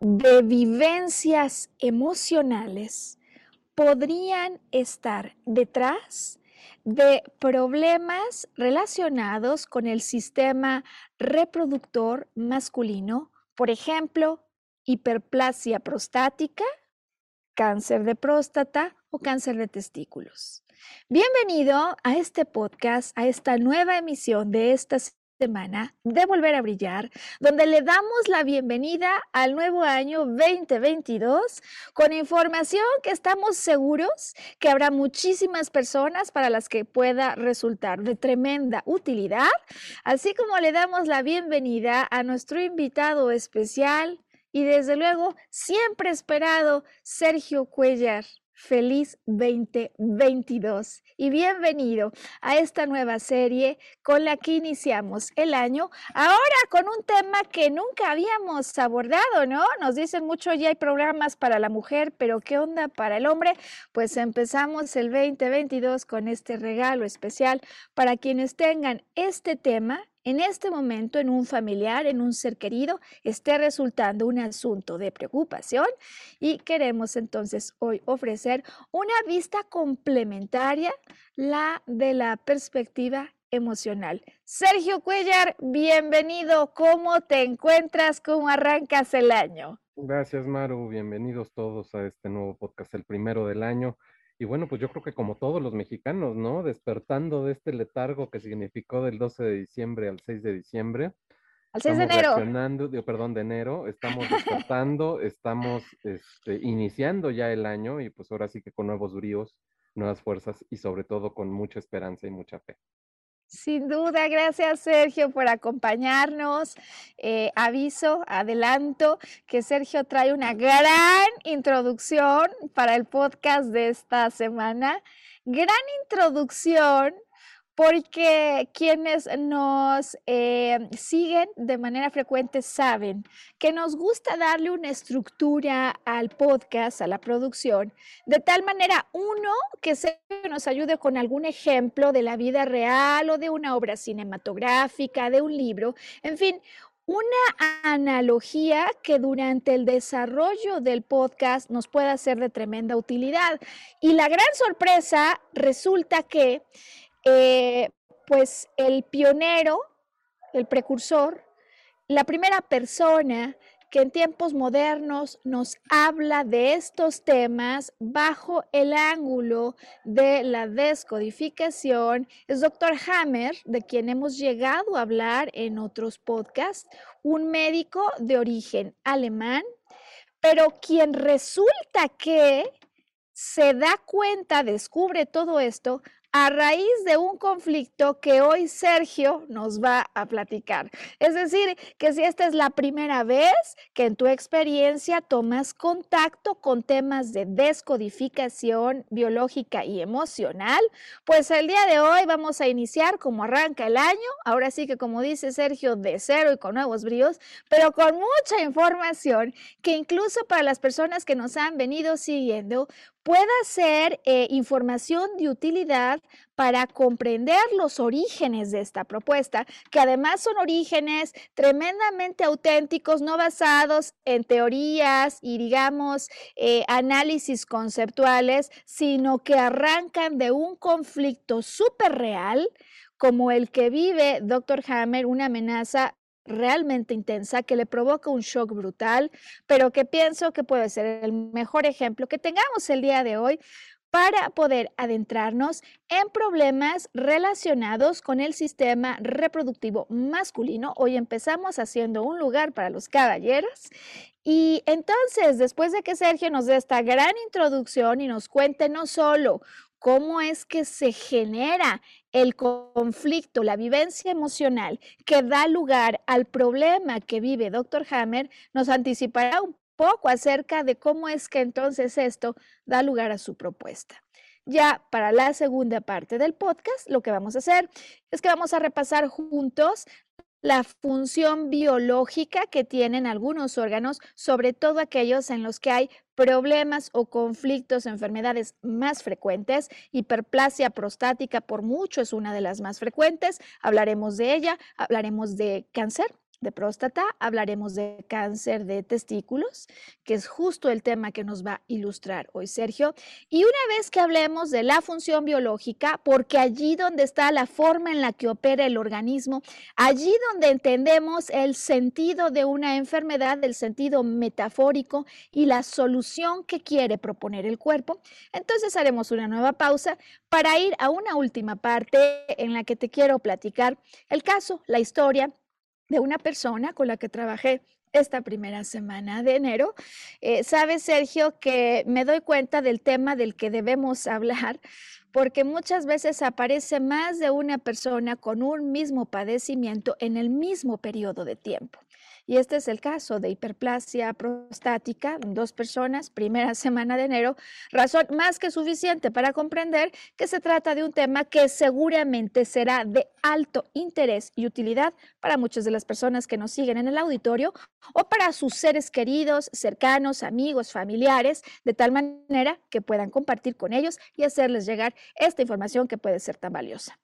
De vivencias emocionales podrían estar detrás de problemas relacionados con el sistema reproductor masculino, por ejemplo, hiperplasia prostática, cáncer de próstata o cáncer de testículos. Bienvenido a este podcast, a esta nueva emisión de esta semana de Volver a Brillar, donde le damos la bienvenida al nuevo año 2022 con información que estamos seguros que habrá muchísimas personas para las que pueda resultar de tremenda utilidad, así como le damos la bienvenida a nuestro invitado especial y desde luego siempre esperado Sergio Cuellar. Feliz 2022 y bienvenido a esta nueva serie con la que iniciamos el año, ahora con un tema que nunca habíamos abordado, ¿no? Nos dicen mucho, ya hay programas para la mujer, pero ¿qué onda para el hombre? Pues empezamos el 2022 con este regalo especial para quienes tengan este tema en este momento en un familiar, en un ser querido, esté resultando un asunto de preocupación y queremos entonces hoy ofrecer una vista complementaria, la de la perspectiva emocional. Sergio Cuellar, bienvenido. ¿Cómo te encuentras? ¿Cómo arrancas el año? Gracias, Maru. Bienvenidos todos a este nuevo podcast, el primero del año. Y bueno, pues yo creo que como todos los mexicanos, ¿no? Despertando de este letargo que significó del 12 de diciembre al 6 de diciembre. Al 6 de enero. perdón, de enero, estamos despertando, estamos este, iniciando ya el año y pues ahora sí que con nuevos bríos, nuevas fuerzas y sobre todo con mucha esperanza y mucha fe. Sin duda, gracias Sergio por acompañarnos. Eh, aviso, adelanto que Sergio trae una gran introducción para el podcast de esta semana. Gran introducción porque quienes nos eh, siguen de manera frecuente saben que nos gusta darle una estructura al podcast, a la producción, de tal manera, uno, que se nos ayude con algún ejemplo de la vida real o de una obra cinematográfica, de un libro, en fin, una analogía que durante el desarrollo del podcast nos pueda ser de tremenda utilidad. Y la gran sorpresa resulta que eh, pues el pionero, el precursor, la primera persona que en tiempos modernos nos habla de estos temas bajo el ángulo de la descodificación es Dr. Hammer, de quien hemos llegado a hablar en otros podcasts, un médico de origen alemán, pero quien resulta que se da cuenta, descubre todo esto a raíz de un conflicto que hoy Sergio nos va a platicar. Es decir, que si esta es la primera vez que en tu experiencia tomas contacto con temas de descodificación biológica y emocional, pues el día de hoy vamos a iniciar como arranca el año, ahora sí que como dice Sergio, de cero y con nuevos bríos, pero con mucha información que incluso para las personas que nos han venido siguiendo pueda ser eh, información de utilidad para comprender los orígenes de esta propuesta, que además son orígenes tremendamente auténticos, no basados en teorías y, digamos, eh, análisis conceptuales, sino que arrancan de un conflicto súper real como el que vive Dr. Hammer, una amenaza realmente intensa, que le provoca un shock brutal, pero que pienso que puede ser el mejor ejemplo que tengamos el día de hoy para poder adentrarnos en problemas relacionados con el sistema reproductivo masculino. Hoy empezamos haciendo un lugar para los caballeros y entonces, después de que Sergio nos dé esta gran introducción y nos cuente no solo cómo es que se genera el conflicto, la vivencia emocional que da lugar al problema que vive Dr. Hammer, nos anticipará un poco acerca de cómo es que entonces esto da lugar a su propuesta. Ya para la segunda parte del podcast, lo que vamos a hacer es que vamos a repasar juntos la función biológica que tienen algunos órganos, sobre todo aquellos en los que hay problemas o conflictos, enfermedades más frecuentes. Hiperplasia prostática por mucho es una de las más frecuentes. Hablaremos de ella, hablaremos de cáncer de próstata, hablaremos de cáncer de testículos, que es justo el tema que nos va a ilustrar hoy Sergio. Y una vez que hablemos de la función biológica, porque allí donde está la forma en la que opera el organismo, allí donde entendemos el sentido de una enfermedad, el sentido metafórico y la solución que quiere proponer el cuerpo, entonces haremos una nueva pausa para ir a una última parte en la que te quiero platicar el caso, la historia de una persona con la que trabajé esta primera semana de enero. Eh, Sabes, Sergio, que me doy cuenta del tema del que debemos hablar, porque muchas veces aparece más de una persona con un mismo padecimiento en el mismo periodo de tiempo. Y este es el caso de hiperplasia prostática dos personas, primera semana de enero, razón más que suficiente para comprender que se trata de un tema que seguramente será de alto interés y utilidad para muchas de las personas que nos siguen en el auditorio o para sus seres queridos, cercanos, amigos, familiares, de tal manera que puedan compartir con ellos y hacerles llegar esta información que puede ser tan valiosa.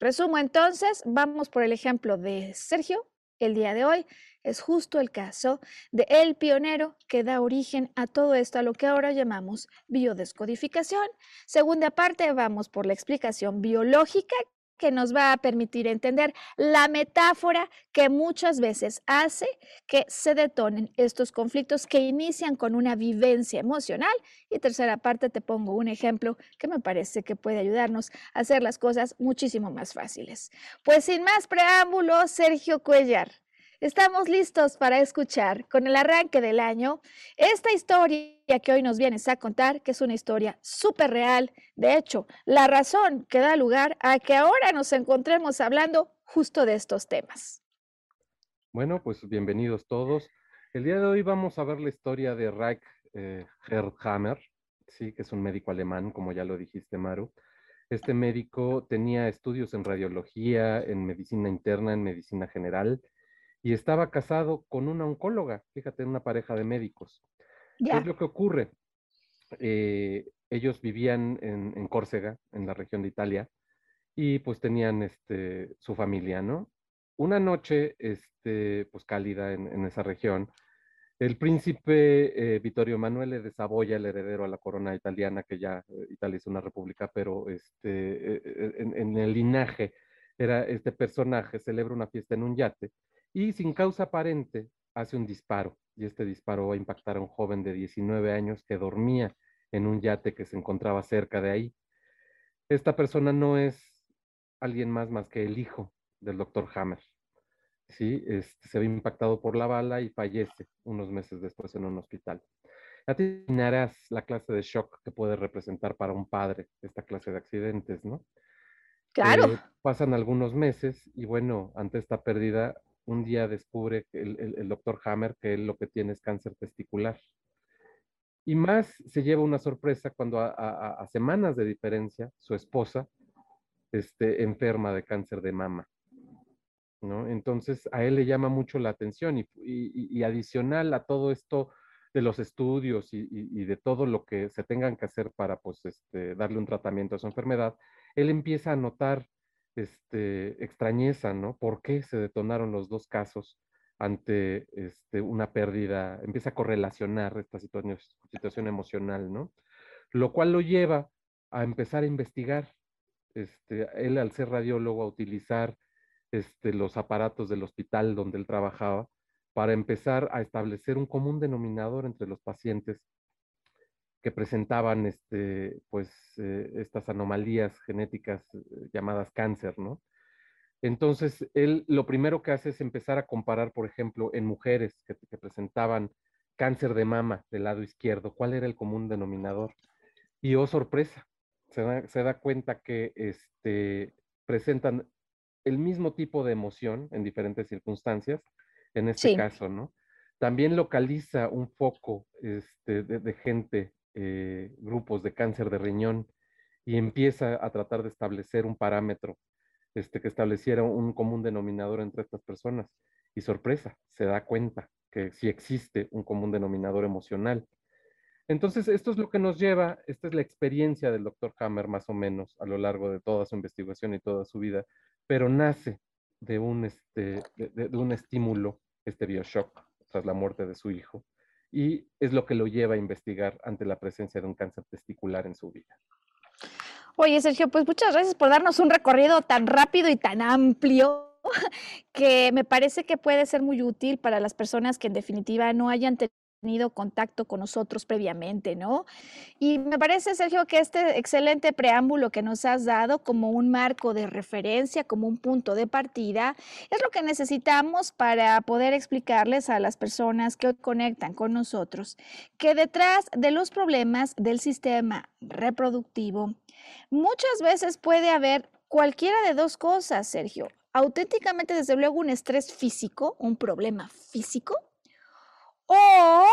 Resumo entonces, vamos por el ejemplo de Sergio el día de hoy es justo el caso de el pionero que da origen a todo esto, a lo que ahora llamamos biodescodificación. Segunda parte, vamos por la explicación biológica que nos va a permitir entender la metáfora que muchas veces hace que se detonen estos conflictos que inician con una vivencia emocional. Y tercera parte, te pongo un ejemplo que me parece que puede ayudarnos a hacer las cosas muchísimo más fáciles. Pues sin más preámbulos, Sergio Cuellar Estamos listos para escuchar con el arranque del año esta historia que hoy nos vienes a contar, que es una historia súper real. De hecho, la razón que da lugar a que ahora nos encontremos hablando justo de estos temas. Bueno, pues bienvenidos todos. El día de hoy vamos a ver la historia de Reich eh, sí, que es un médico alemán, como ya lo dijiste, Maru. Este médico tenía estudios en radiología, en medicina interna, en medicina general y estaba casado con una oncóloga, fíjate, una pareja de médicos. ¿Qué es lo que ocurre? Eh, ellos vivían en, Córcega, en la región de Italia, y pues tenían este, su familia, ¿no? Una noche, este, pues cálida en, esa región, el príncipe eh, Vittorio Emanuele de Saboya, el heredero a la corona italiana, que ya eh, Italia es una república, pero este, en, en, el linaje era este personaje, celebra una fiesta en un yate y sin causa aparente hace un disparo y este disparo va a impactar a un joven de 19 años que dormía en un yate que se encontraba cerca de ahí. Esta persona no es alguien más más que el hijo del doctor Hammer. ¿sí? Este, se ve impactado por la bala y fallece unos meses después en un hospital. Ya te imaginarás la clase de shock que puede representar para un padre esta clase de accidentes, ¿no? Claro. Eh, pasan algunos meses y bueno, ante esta pérdida, un día descubre el, doctor Hammer que él lo que tiene es cáncer testicular. Y más se lleva una sorpresa cuando a, semanas de diferencia su esposa este, enferma de cáncer de mama. ¿no? Entonces a él le llama mucho la atención y, adicional a todo esto de los estudios y, de todo lo que se tengan que hacer para pues, este, darle un tratamiento a su enfermedad, él empieza a notar este, extrañeza, ¿no? ¿Por qué se detonaron los dos casos ante este, una pérdida? Empieza a correlacionar esta situación, situación emocional, ¿no? Lo cual lo lleva a empezar a investigar. Este, él, al ser radiólogo, a utilizar este, los aparatos del hospital donde él trabajaba para empezar a establecer un común denominador entre los pacientes que presentaban este, pues, eh, estas anomalías genéticas eh, llamadas cáncer, ¿no? Entonces, él lo primero que hace es empezar a comparar, por ejemplo, en mujeres que, presentaban cáncer de mama del lado izquierdo, cuál era el común denominador. Y oh, sorpresa, se da, cuenta que este, presentan el mismo tipo de emoción en diferentes circunstancias, en este caso, ¿no? También localiza un foco este, de, gente eh, grupos de cáncer de riñón y empieza a tratar de establecer un parámetro este, que estableciera un común denominador entre estas personas. Y sorpresa, se da cuenta que sí existe un común denominador emocional. Entonces, esto es lo que nos lleva, esta es la experiencia del doctor Hammer más o menos a lo largo de toda su investigación y toda su vida, pero nace de un, este, de un estímulo, este bioshock, tras la muerte de su hijo, y es lo que lo lleva a investigar ante la presencia de un cáncer testicular en su vida. Oye, Sergio, pues muchas gracias por darnos un recorrido tan rápido y tan amplio que me parece que puede ser muy útil para las personas que en definitiva no hayan tenido tenido contacto con nosotros previamente, ¿no? Y me parece, Sergio, que este excelente preámbulo que nos has dado como un marco de referencia, como un punto de partida, es lo que necesitamos para poder explicarles a las personas que conectan con nosotros que detrás de los problemas del sistema reproductivo, muchas veces puede haber cualquiera de dos cosas, Sergio. Auténticamente, desde luego, un estrés físico, un problema físico, o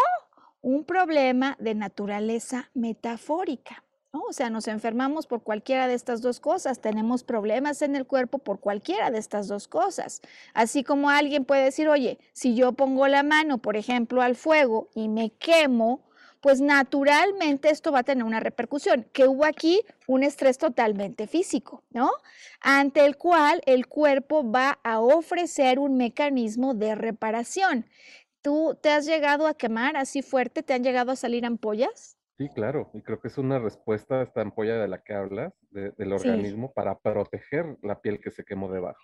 un problema de naturaleza metafórica. O sea, nos enfermamos por cualquiera de estas dos cosas, tenemos problemas en el cuerpo por cualquiera de estas dos cosas. Así como alguien puede decir, oye, si yo pongo la mano, por ejemplo, al fuego y me quemo, pues naturalmente esto va a tener una repercusión, que hubo aquí un estrés totalmente físico, ¿no? Ante el cual el cuerpo va a ofrecer un mecanismo de reparación. ¿Tú te has llegado a quemar así fuerte? ¿Te han llegado a salir ampollas? Sí, claro, y creo que es una respuesta a esta ampolla de la que hablas, del organismo, para proteger la piel que se quemó debajo.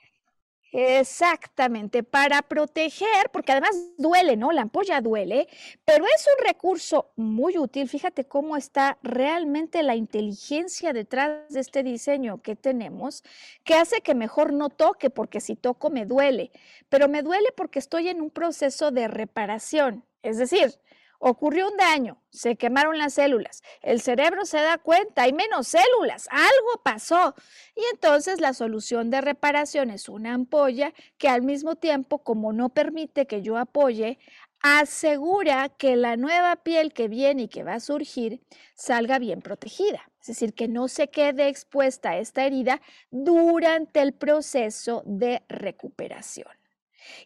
Exactamente, para proteger, porque además duele, ¿no? La ampolla duele, pero es un recurso muy útil. Fíjate cómo está realmente la inteligencia detrás de este diseño que tenemos, que hace que mejor no toque, porque si toco me duele, pero me duele porque estoy en un proceso de reparación. Es decir, Ocurrió un daño, se quemaron las células, el cerebro se da cuenta, hay menos células, algo pasó. Y entonces la solución de reparación es una ampolla que al mismo tiempo, como no permite que yo apoye, asegura que la nueva piel que viene y que va a surgir salga bien protegida. Es decir, que no se quede expuesta a esta herida durante el proceso de recuperación.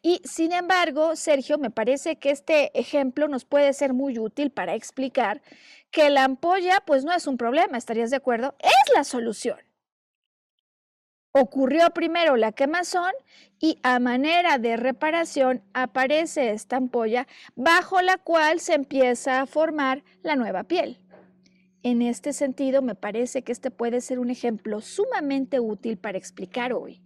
Y sin embargo, Sergio, me parece que este ejemplo nos puede ser muy útil para explicar que la ampolla pues no es un problema, ¿estarías de acuerdo? Es la solución. Ocurrió primero la quemazón y a manera de reparación aparece esta ampolla bajo la cual se empieza a formar la nueva piel. En este sentido, me parece que este puede ser un ejemplo sumamente útil para explicar hoy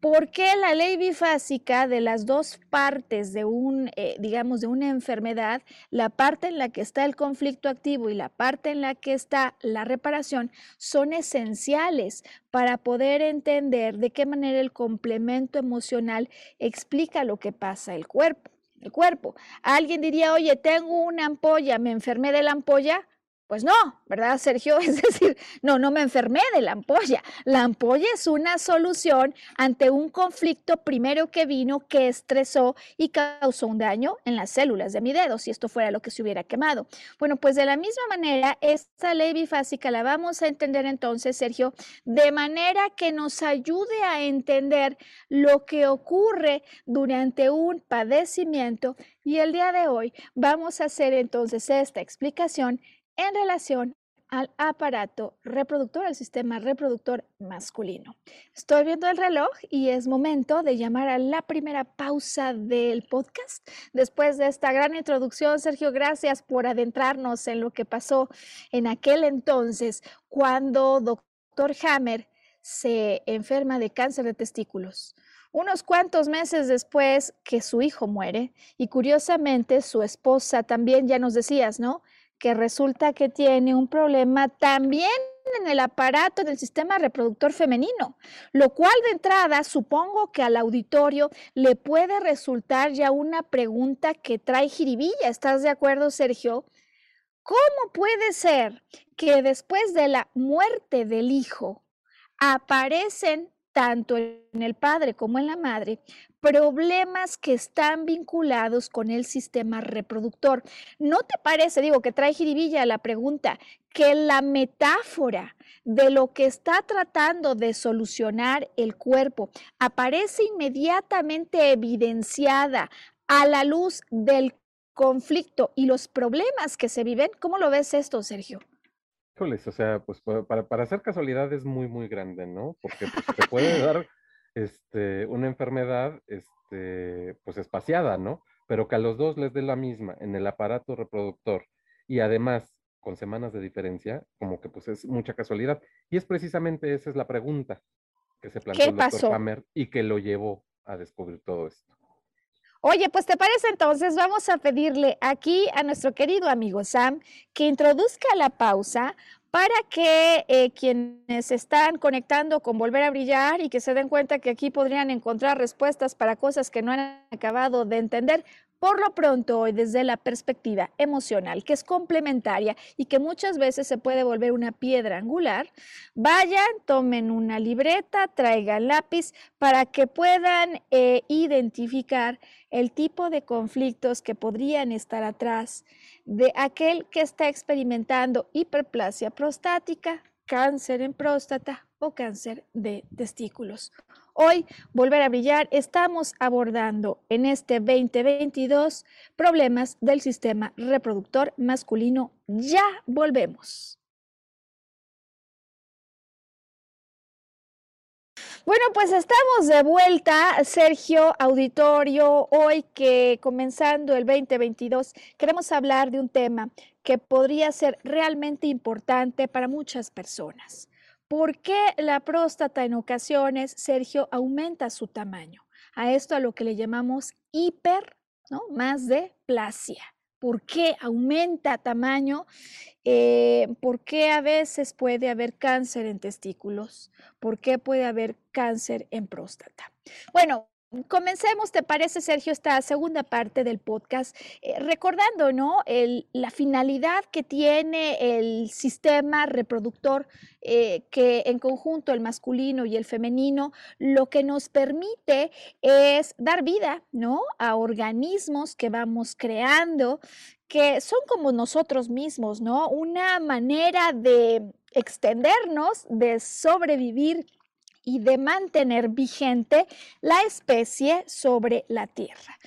¿Por qué la ley bifásica de las dos partes de un, eh, digamos, de una enfermedad, la parte en la que está el conflicto activo y la parte en la que está la reparación, son esenciales para poder entender de qué manera el complemento emocional explica lo que pasa el cuerpo? El cuerpo. Alguien diría, oye, tengo una ampolla, me enfermé de la ampolla. Pues no, ¿verdad, Sergio? Es decir, no, no me enfermé de la ampolla. La ampolla es una solución ante un conflicto primero que vino que estresó y causó un daño en las células de mi dedo, si esto fuera lo que se hubiera quemado. Bueno, pues de la misma manera, esta ley bifásica la vamos a entender entonces, Sergio, de manera que nos ayude a entender lo que ocurre durante un padecimiento. Y el día de hoy vamos a hacer entonces esta explicación en relación al aparato reproductor, al sistema reproductor masculino. Estoy viendo el reloj y es momento de llamar a la primera pausa del podcast. Después de esta gran introducción, Sergio, gracias por adentrarnos en lo que pasó en aquel entonces cuando doctor Hammer se enferma de cáncer de testículos. Unos cuantos meses después que su hijo muere y curiosamente su esposa también, ya nos decías, ¿no? Que resulta que tiene un problema también en el aparato del sistema reproductor femenino, lo cual de entrada supongo que al auditorio le puede resultar ya una pregunta que trae jiribilla. ¿Estás de acuerdo, Sergio? ¿Cómo puede ser que después de la muerte del hijo aparecen tanto en el padre como en la madre problemas que están vinculados con el sistema reproductor. ¿No te parece, digo, que trae jiribilla la pregunta, que la metáfora de lo que está tratando de solucionar el cuerpo aparece inmediatamente evidenciada a la luz del conflicto y los problemas que se viven? ¿Cómo lo ves esto, Sergio? Híjoles, o sea, pues para, para hacer casualidad es muy, muy grande, ¿no? Porque pues, te puede dar este, una enfermedad este, pues espaciada, ¿no? Pero que a los dos les dé la misma en el aparato reproductor y además con semanas de diferencia, como que pues es mucha casualidad. Y es precisamente esa es la pregunta que se planteó el doctor Hammer y que lo llevó a descubrir todo esto. Oye, pues te parece entonces, vamos a pedirle aquí a nuestro querido amigo Sam que introduzca la pausa para que eh, quienes están conectando con Volver a Brillar y que se den cuenta que aquí podrían encontrar respuestas para cosas que no han acabado de entender, por lo pronto hoy desde la perspectiva emocional, que es complementaria y que muchas veces se puede volver una piedra angular, vayan, tomen una libreta, traigan lápiz para que puedan eh, identificar el tipo de conflictos que podrían estar atrás de aquel que está experimentando hiperplasia prostática, cáncer en próstata o cáncer de testículos. Hoy, Volver a Brillar, estamos abordando en este 2022 problemas del sistema reproductor masculino. Ya volvemos. Bueno, pues estamos de vuelta, Sergio Auditorio. Hoy que comenzando el 2022 queremos hablar de un tema que podría ser realmente importante para muchas personas. ¿Por qué la próstata en ocasiones, Sergio, aumenta su tamaño? A esto a lo que le llamamos hiper, ¿no? Más de plasia. ¿Por qué aumenta tamaño? Eh, ¿Por qué a veces puede haber cáncer en testículos? ¿Por qué puede haber cáncer en próstata? Bueno, Comencemos, ¿te parece, Sergio, esta segunda parte del podcast? Eh, recordando, ¿no? la finalidad que tiene el sistema reproductor, eh, que en conjunto el masculino y el femenino, lo que nos permite es dar vida, ¿no? A organismos que vamos creando, que son como nosotros mismos, ¿no? Una manera de extendernos, de sobrevivir y de mantener vigente la especie sobre la Tierra.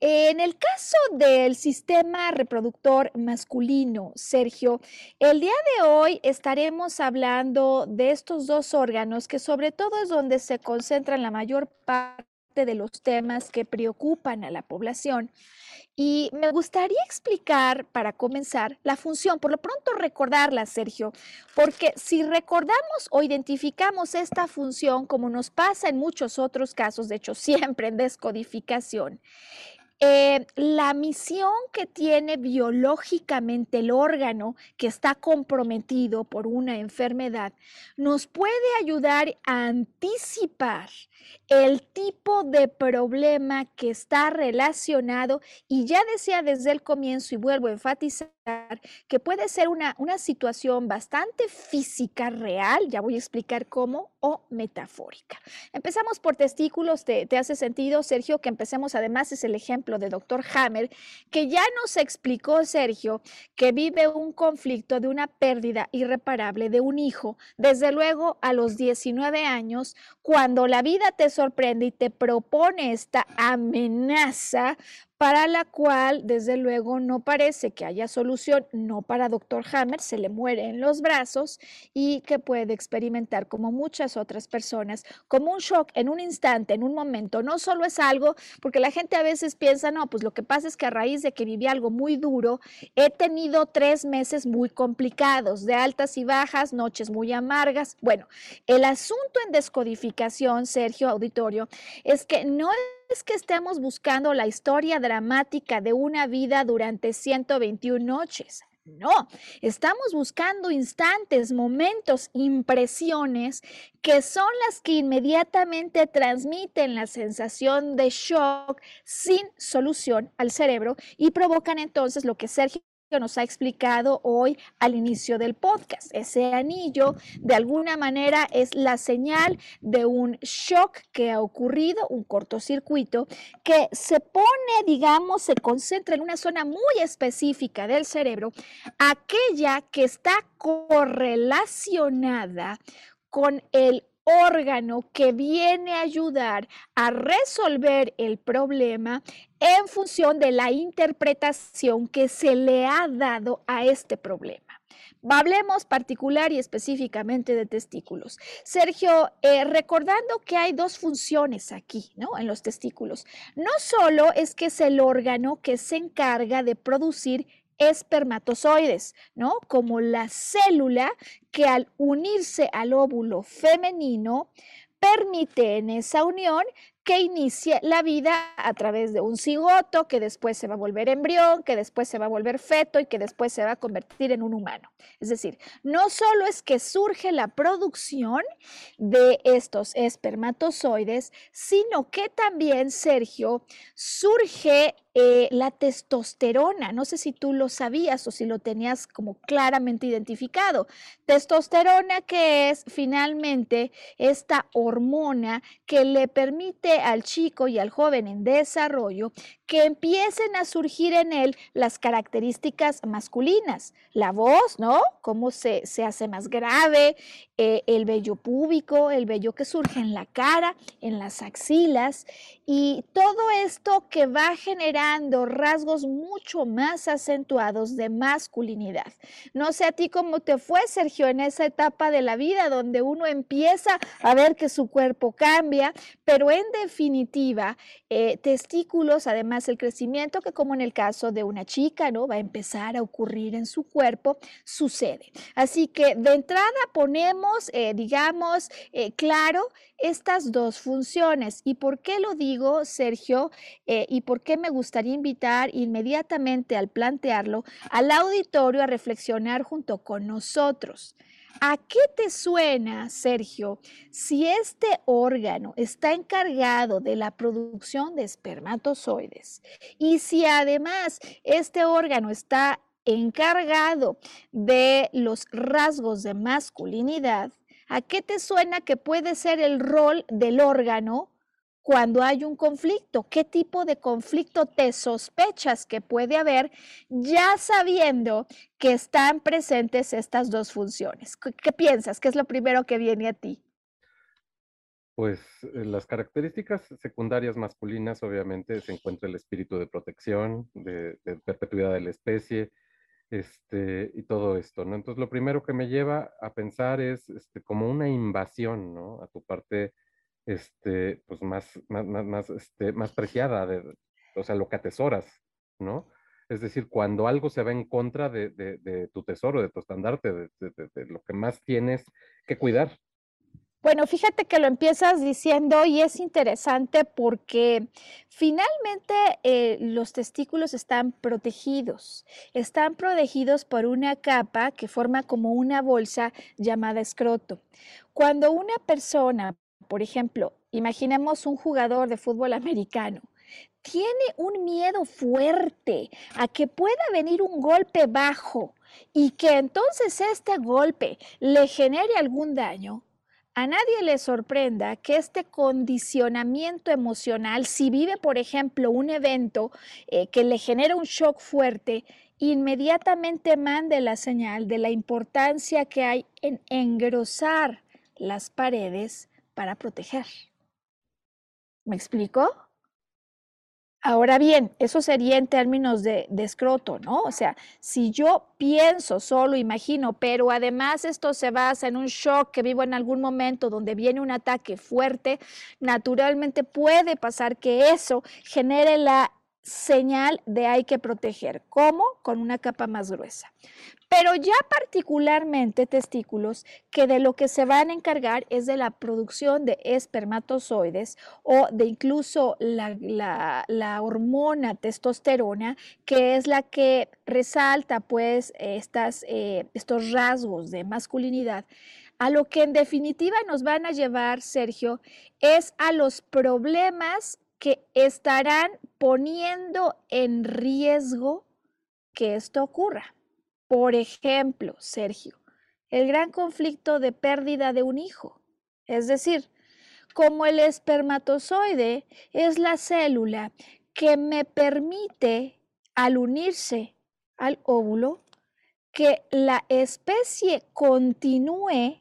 En el caso del sistema reproductor masculino, Sergio, el día de hoy estaremos hablando de estos dos órganos que sobre todo es donde se concentran la mayor parte de los temas que preocupan a la población. Y me gustaría explicar, para comenzar, la función, por lo pronto recordarla, Sergio, porque si recordamos o identificamos esta función, como nos pasa en muchos otros casos, de hecho siempre en descodificación, eh, la misión que tiene biológicamente el órgano que está comprometido por una enfermedad nos puede ayudar a anticipar el tipo de problema que está relacionado y ya decía desde el comienzo y vuelvo a enfatizar que puede ser una, una situación bastante física, real, ya voy a explicar cómo, o metafórica. Empezamos por testículos, ¿te, te hace sentido, Sergio? Que empecemos, además es el ejemplo de doctor Hammer, que ya nos explicó, Sergio, que vive un conflicto de una pérdida irreparable de un hijo, desde luego a los 19 años, cuando la vida te sorprende y te propone esta amenaza para la cual, desde luego, no parece que haya solución, no para doctor Hammer, se le muere en los brazos y que puede experimentar, como muchas otras personas, como un shock en un instante, en un momento. No solo es algo, porque la gente a veces piensa, no, pues lo que pasa es que a raíz de que viví algo muy duro, he tenido tres meses muy complicados, de altas y bajas, noches muy amargas. Bueno, el asunto en descodificación, Sergio Auditorio, es que no es que estemos buscando la historia dramática de una vida durante 121 noches. No, estamos buscando instantes, momentos, impresiones que son las que inmediatamente transmiten la sensación de shock sin solución al cerebro y provocan entonces lo que Sergio nos ha explicado hoy al inicio del podcast. Ese anillo de alguna manera es la señal de un shock que ha ocurrido, un cortocircuito, que se pone, digamos, se concentra en una zona muy específica del cerebro, aquella que está correlacionada con el órgano que viene a ayudar a resolver el problema en función de la interpretación que se le ha dado a este problema. Hablemos particular y específicamente de testículos. Sergio, eh, recordando que hay dos funciones aquí, ¿no? En los testículos. No solo es que es el órgano que se encarga de producir espermatozoides, ¿no? Como la célula que al unirse al óvulo femenino permite en esa unión que inicie la vida a través de un cigoto, que después se va a volver embrión, que después se va a volver feto y que después se va a convertir en un humano. Es decir, no solo es que surge la producción de estos espermatozoides, sino que también, Sergio, surge eh, la testosterona. No sé si tú lo sabías o si lo tenías como claramente identificado. Testosterona que es finalmente esta hormona que le permite al chico y al joven en desarrollo que empiecen a surgir en él las características masculinas. La voz, ¿no? Cómo se, se hace más grave, eh, el vello púbico, el vello que surge en la cara, en las axilas, y todo esto que va generando rasgos mucho más acentuados de masculinidad. No sé a ti cómo te fue, Sergio, en esa etapa de la vida donde uno empieza a ver que su cuerpo cambia, pero en definitiva, eh, testículos, además, el crecimiento que como en el caso de una chica, ¿no? Va a empezar a ocurrir en su cuerpo, sucede. Así que de entrada ponemos, eh, digamos, eh, claro estas dos funciones. ¿Y por qué lo digo, Sergio? Eh, ¿Y por qué me gustaría invitar inmediatamente al plantearlo al auditorio a reflexionar junto con nosotros? ¿A qué te suena, Sergio, si este órgano está encargado de la producción de espermatozoides y si además este órgano está encargado de los rasgos de masculinidad, ¿a qué te suena que puede ser el rol del órgano cuando hay un conflicto? ¿Qué tipo de conflicto te sospechas que puede haber ya sabiendo que están presentes estas dos funciones? ¿Qué, piensas? ¿Qué es lo primero que viene a ti? Pues eh, las características secundarias masculinas, obviamente, se encuentra el espíritu de protección, de, perpetuidad de la especie, este, y todo esto, ¿no? Entonces, lo primero que me lleva a pensar es este, como una invasión, ¿no? A tu parte este, pues más, más, más, este, más preciada, de, o sea, lo que atesoras, ¿no? Es decir, cuando algo se va en contra de, de, tu tesoro, de tu estandarte, de, lo que más tienes que cuidar. Bueno, fíjate que lo empiezas diciendo y es interesante porque finalmente eh, los testículos están protegidos, están protegidos por una capa que forma como una bolsa llamada escroto. Cuando una persona por ejemplo, imaginemos un jugador de fútbol americano tiene un miedo fuerte a que pueda venir un golpe bajo y que entonces este golpe le genere algún daño, a nadie le sorprenda que este condicionamiento emocional, si vive, por ejemplo, un evento eh, que le genera un shock fuerte, inmediatamente mande la señal de la importancia que hay en engrosar las paredes para proteger. ¿Me explico? Ahora bien, eso sería en términos de, escroto, ¿no? O sea, si yo pienso, solo imagino, pero además esto se basa en un shock que vivo en algún momento donde viene un ataque fuerte, naturalmente puede pasar que eso genere la señal de hay que proteger. ¿Cómo? Con una capa más gruesa. Pero ya particularmente testículos que de lo que se van a encargar es de la producción de espermatozoides o de incluso la, hormona testosterona, que es la que resalta pues estas, eh, estos rasgos de masculinidad. A lo que en definitiva nos van a llevar, Sergio, es a los problemas que estarán poniendo en riesgo que esto ocurra. Por ejemplo, Sergio, el gran conflicto de pérdida de un hijo. Es decir, como el espermatozoide es la célula que me permite, al unirse al óvulo, que la especie continúe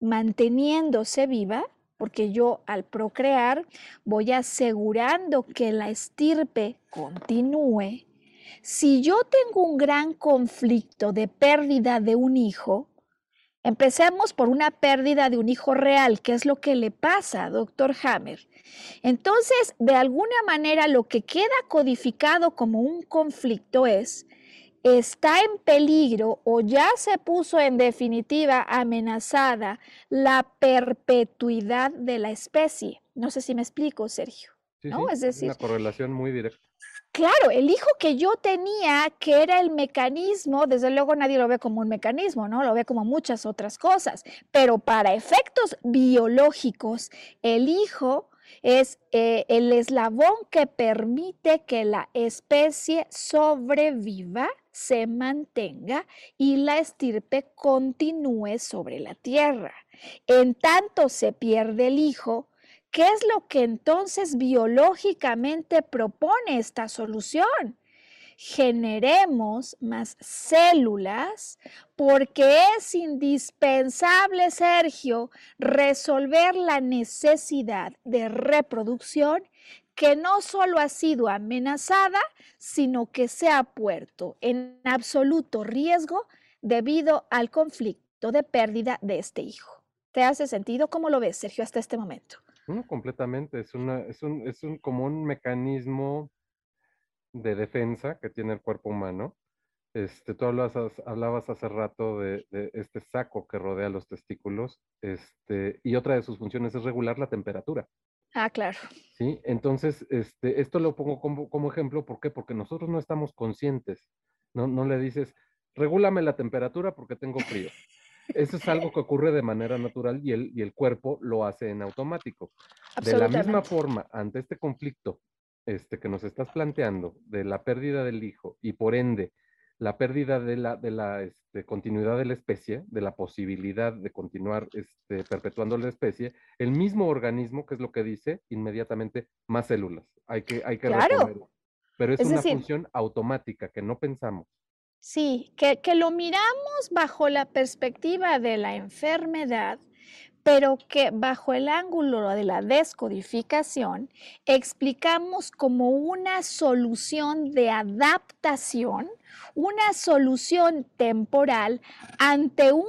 manteniéndose viva, porque yo al procrear voy asegurando que la estirpe continúe. Si yo tengo un gran conflicto de pérdida de un hijo, empecemos por una pérdida de un hijo real, que es lo que le pasa, doctor Hammer. Entonces, de alguna manera, lo que queda codificado como un conflicto es está en peligro o ya se puso en definitiva amenazada la perpetuidad de la especie. No sé si me explico, Sergio. ¿no? es decir, una correlación muy directa. Claro, el hijo que yo tenía, que era el mecanismo, desde luego nadie lo ve como un mecanismo, ¿no? Lo ve como muchas otras cosas, pero para efectos biológicos, el hijo es eh, el eslabón que permite que la especie sobreviva se mantenga y la estirpe continúe sobre la tierra. En tanto se pierde el hijo, ¿qué es lo que entonces biológicamente propone esta solución? generemos más células porque es indispensable, Sergio, resolver la necesidad de reproducción que no solo ha sido amenazada, sino que se ha puesto en absoluto riesgo debido al conflicto de pérdida de este hijo. ¿Te hace sentido? ¿Cómo lo ves, Sergio, hasta este momento? No, completamente. Es, una, es, un, es un, como un mecanismo de defensa que tiene el cuerpo humano. Este, tú hablabas, hace rato de, de, este saco que rodea los testículos, este, y otra de sus funciones es regular la temperatura. Ah, claro. Sí, entonces, este, esto lo pongo como, como, ejemplo, ¿por qué? Porque nosotros no estamos conscientes, no, no le dices, regúlame la temperatura porque tengo frío. Eso es algo que ocurre de manera natural y el, y el cuerpo lo hace en automático. De la misma forma, ante este conflicto este, que nos estás planteando de la pérdida del hijo y por ende la pérdida de la, de la este, continuidad de la especie, de la posibilidad de continuar este, perpetuando la especie, el mismo organismo, que es lo que dice, inmediatamente más células. Hay que, hay que claro. Pero es, una función automática que no pensamos. Sí, que, que lo miramos bajo la perspectiva de la enfermedad, pero que bajo el ángulo de la descodificación explicamos como una solución de adaptación una solución temporal ante un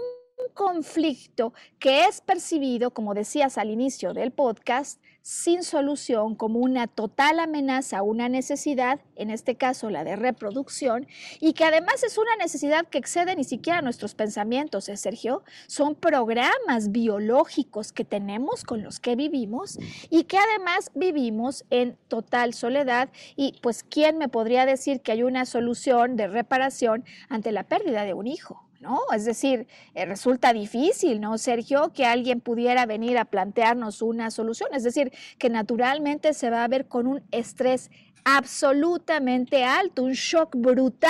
conflicto que es percibido, como decías al inicio del podcast, sin solución como una total amenaza, una necesidad, en este caso la de reproducción, y que además es una necesidad que excede ni siquiera nuestros pensamientos, ¿eh, Sergio? Son programas biológicos que tenemos con los que vivimos y que además vivimos en total soledad y pues ¿quién me podría decir que hay una solución de reparación ante la pérdida de un hijo? ¿No? Es decir, eh, resulta difícil, ¿no, Sergio? Que alguien pudiera venir a plantearnos una solución. Es decir, que naturalmente se va a ver con un estrés absolutamente alto, un shock brutal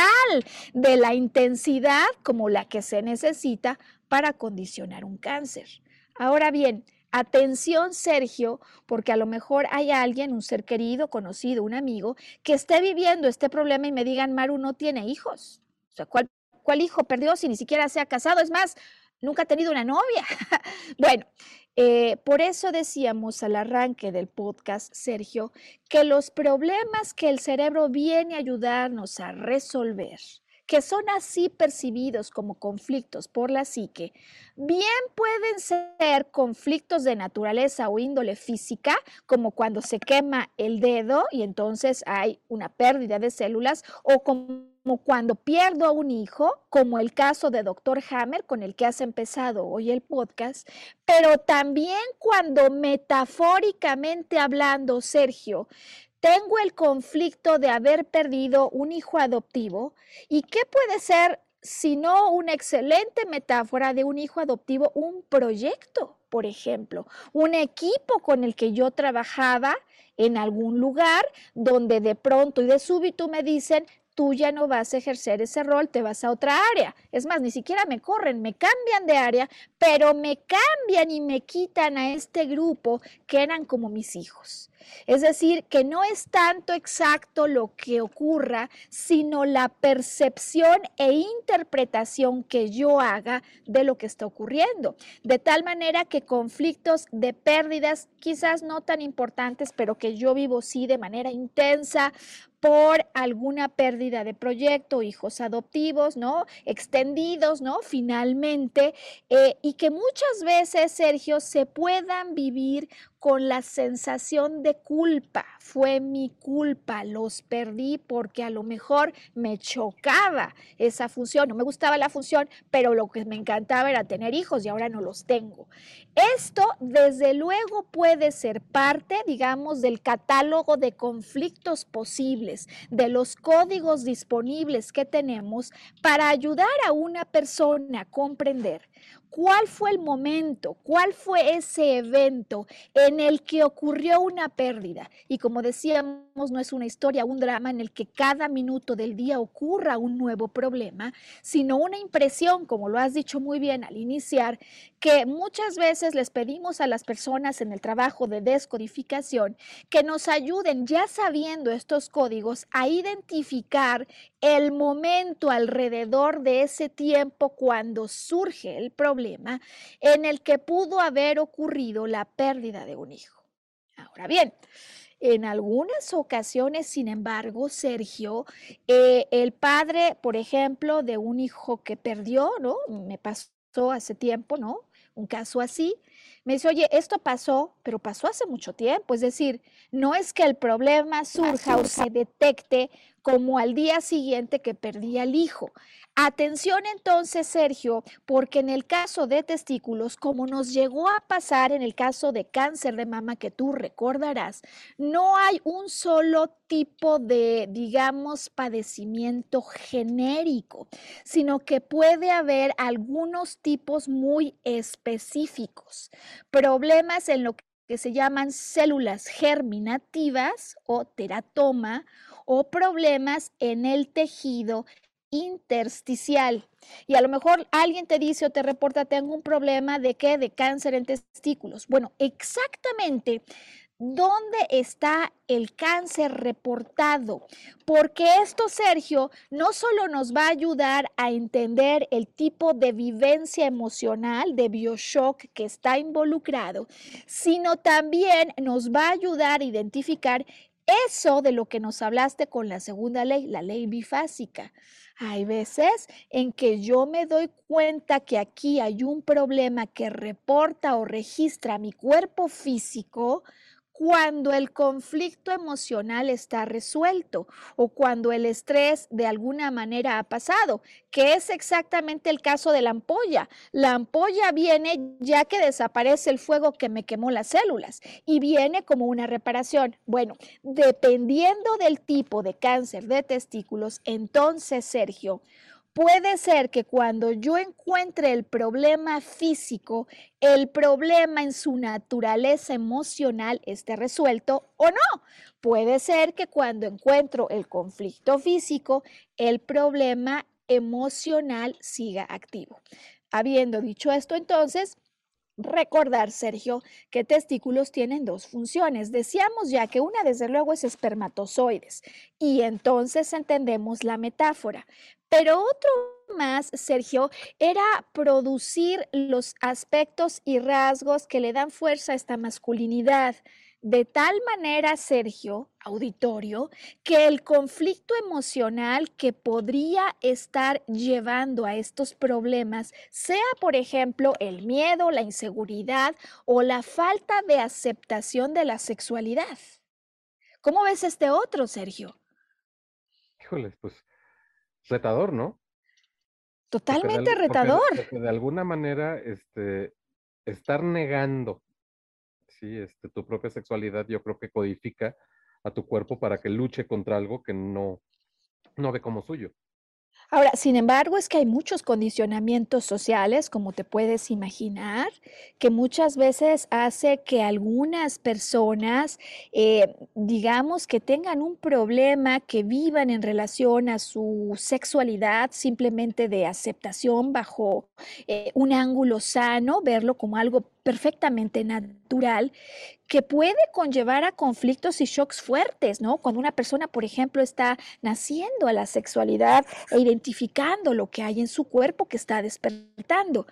de la intensidad como la que se necesita para condicionar un cáncer. Ahora bien, Atención, Sergio, porque a lo mejor hay alguien, un ser querido, conocido, un amigo, que esté viviendo este problema y me digan, Maru no tiene hijos. O sea, ¿cuál, cuál hijo perdió si ni siquiera se ha casado? Es más, nunca ha tenido una novia. bueno, eh, por eso decíamos al arranque del podcast, Sergio, que los problemas que el cerebro viene a ayudarnos a resolver, que son así percibidos como conflictos por la psique, bien pueden ser conflictos de naturaleza o índole física, como cuando se quema el dedo y entonces hay una pérdida de células, o como cuando pierdo a un hijo, como el caso de Dr. Hammer con el que has empezado hoy el podcast, pero también cuando metafóricamente hablando, Sergio, tengo el conflicto de haber perdido un hijo adoptivo y qué puede ser sino una excelente metáfora de un hijo adoptivo, un proyecto, por ejemplo, un equipo con el que yo trabajaba en algún lugar donde de pronto y de súbito me dicen, tú ya no vas a ejercer ese rol, te vas a otra área. Es más, ni siquiera me corren, me cambian de área, pero me cambian y me quitan a este grupo que eran como mis hijos. Es decir, que no es tanto exacto lo que ocurra, sino la percepción e interpretación que yo haga de lo que está ocurriendo. De tal manera que conflictos de pérdidas, quizás no tan importantes, pero que yo vivo sí de manera intensa, por alguna pérdida de proyecto, hijos adoptivos, ¿no? Extendidos, ¿no? Finalmente, eh, y que muchas veces, Sergio, se puedan vivir con la sensación de culpa. Fue mi culpa, los perdí porque a lo mejor me chocaba esa función, no me gustaba la función, pero lo que me encantaba era tener hijos y ahora no los tengo. Esto desde luego puede ser parte, digamos, del catálogo de conflictos posibles, de los códigos disponibles que tenemos para ayudar a una persona a comprender ¿Cuál fue el momento? ¿Cuál fue ese evento en el que ocurrió una pérdida? Y como decíamos, no es una historia, un drama en el que cada minuto del día ocurra un nuevo problema, sino una impresión, como lo has dicho muy bien al iniciar, que muchas veces les pedimos a las personas en el trabajo de descodificación que nos ayuden, ya sabiendo estos códigos, a identificar el momento alrededor de ese tiempo cuando surge el problema en el que pudo haber ocurrido la pérdida de un hijo. Ahora bien, en algunas ocasiones, sin embargo, Sergio, eh, el padre, por ejemplo, de un hijo que perdió, ¿no? Me pasó hace tiempo, ¿no? Un caso así, me dice, oye, esto pasó, pero pasó hace mucho tiempo. Es decir, no es que el problema surja o se detecte como al día siguiente que perdí al hijo. Atención entonces, Sergio, porque en el caso de testículos, como nos llegó a pasar en el caso de cáncer de mama que tú recordarás, no hay un solo tipo de, digamos, padecimiento genérico, sino que puede haber algunos tipos muy específicos. Problemas en lo que se llaman células germinativas o teratoma o problemas en el tejido intersticial. Y a lo mejor alguien te dice o te reporta, tengo un problema de qué, de cáncer en testículos. Bueno, exactamente ¿Dónde está el cáncer reportado? Porque esto, Sergio, no solo nos va a ayudar a entender el tipo de vivencia emocional, de bioshock que está involucrado, sino también nos va a ayudar a identificar eso de lo que nos hablaste con la segunda ley, la ley bifásica. Hay veces en que yo me doy cuenta que aquí hay un problema que reporta o registra mi cuerpo físico, cuando el conflicto emocional está resuelto o cuando el estrés de alguna manera ha pasado, que es exactamente el caso de la ampolla. La ampolla viene ya que desaparece el fuego que me quemó las células y viene como una reparación. Bueno, dependiendo del tipo de cáncer de testículos, entonces, Sergio, puede ser que cuando yo encuentre el problema físico, el problema en su naturaleza emocional esté resuelto o no. Puede ser que cuando encuentro el conflicto físico, el problema emocional siga activo. Habiendo dicho esto, entonces, recordar, Sergio, que testículos tienen dos funciones. Decíamos ya que una, desde luego, es espermatozoides y entonces entendemos la metáfora. Pero otro más, Sergio, era producir los aspectos y rasgos que le dan fuerza a esta masculinidad. De tal manera, Sergio, auditorio, que el conflicto emocional que podría estar llevando a estos problemas sea, por ejemplo, el miedo, la inseguridad o la falta de aceptación de la sexualidad. ¿Cómo ves este otro, Sergio? Híjoles, pues retador, ¿no? Totalmente retador. de, alguna manera, este, estar negando sí, este, tu propia sexualidad, yo creo que codifica a tu cuerpo para que luche contra algo que no, no ve como suyo. Ahora, sin embargo, es que hay muchos condicionamientos sociales, como te puedes imaginar, que muchas veces hace que algunas personas, eh, digamos, que tengan un problema, que vivan en relación a su sexualidad simplemente de aceptación bajo eh, un ángulo sano, verlo como algo perfectamente natural que puede conllevar a conflictos y shocks fuertes, ¿no? Cuando una persona, por ejemplo, está naciendo a la sexualidad e identificando lo que hay en su cuerpo que está despertando.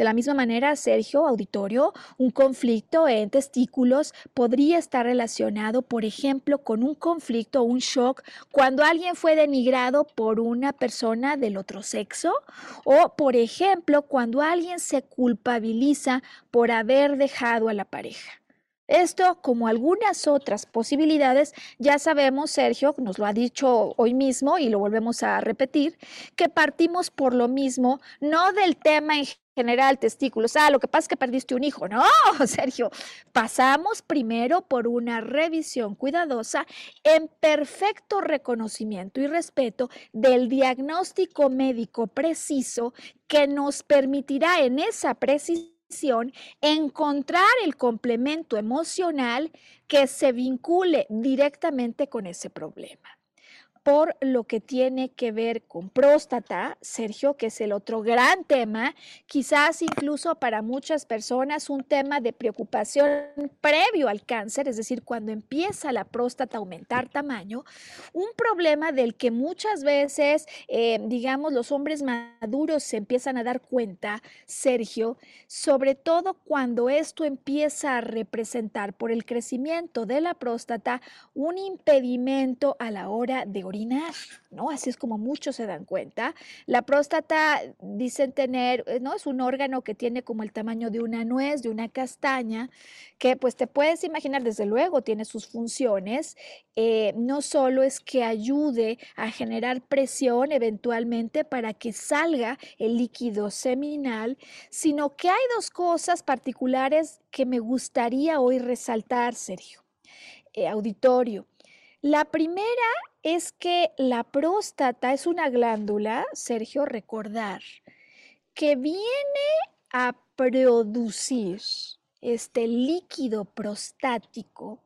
De la misma manera, Sergio, auditorio, un conflicto en testículos podría estar relacionado, por ejemplo, con un conflicto o un shock cuando alguien fue denigrado por una persona del otro sexo o, por ejemplo, cuando alguien se culpabiliza por haber dejado a la pareja. Esto, como algunas otras posibilidades, ya sabemos, Sergio nos lo ha dicho hoy mismo y lo volvemos a repetir, que partimos por lo mismo, no del tema en general testículos. Ah, lo que pasa es que perdiste un hijo. No, Sergio, pasamos primero por una revisión cuidadosa en perfecto reconocimiento y respeto del diagnóstico médico preciso que nos permitirá en esa precisión encontrar el complemento emocional que se vincule directamente con ese problema por lo que tiene que ver con próstata, Sergio, que es el otro gran tema, quizás incluso para muchas personas un tema de preocupación previo al cáncer, es decir, cuando empieza la próstata a aumentar tamaño, un problema del que muchas veces, eh, digamos, los hombres maduros se empiezan a dar cuenta, Sergio, sobre todo cuando esto empieza a representar por el crecimiento de la próstata un impedimento a la hora de ¿no? Así es como muchos se dan cuenta. La próstata, dicen tener, eh, ¿no? Es un órgano que tiene como el tamaño de una nuez, de una castaña, que pues te puedes imaginar, desde luego, tiene sus funciones. Eh, no solo es que ayude a generar presión eventualmente para que salga el líquido seminal, sino que hay dos cosas particulares que me gustaría hoy resaltar, Sergio. Eh, auditorio. La primera es que la próstata es una glándula, Sergio, recordar, que viene a producir este líquido prostático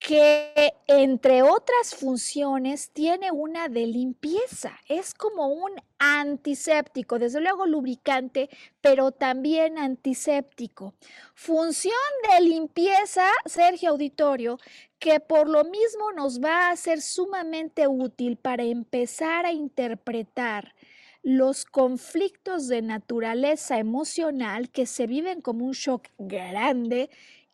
que entre otras funciones tiene una de limpieza. Es como un antiséptico, desde luego lubricante, pero también antiséptico. Función de limpieza, Sergio Auditorio, que por lo mismo nos va a ser sumamente útil para empezar a interpretar los conflictos de naturaleza emocional que se viven como un shock grande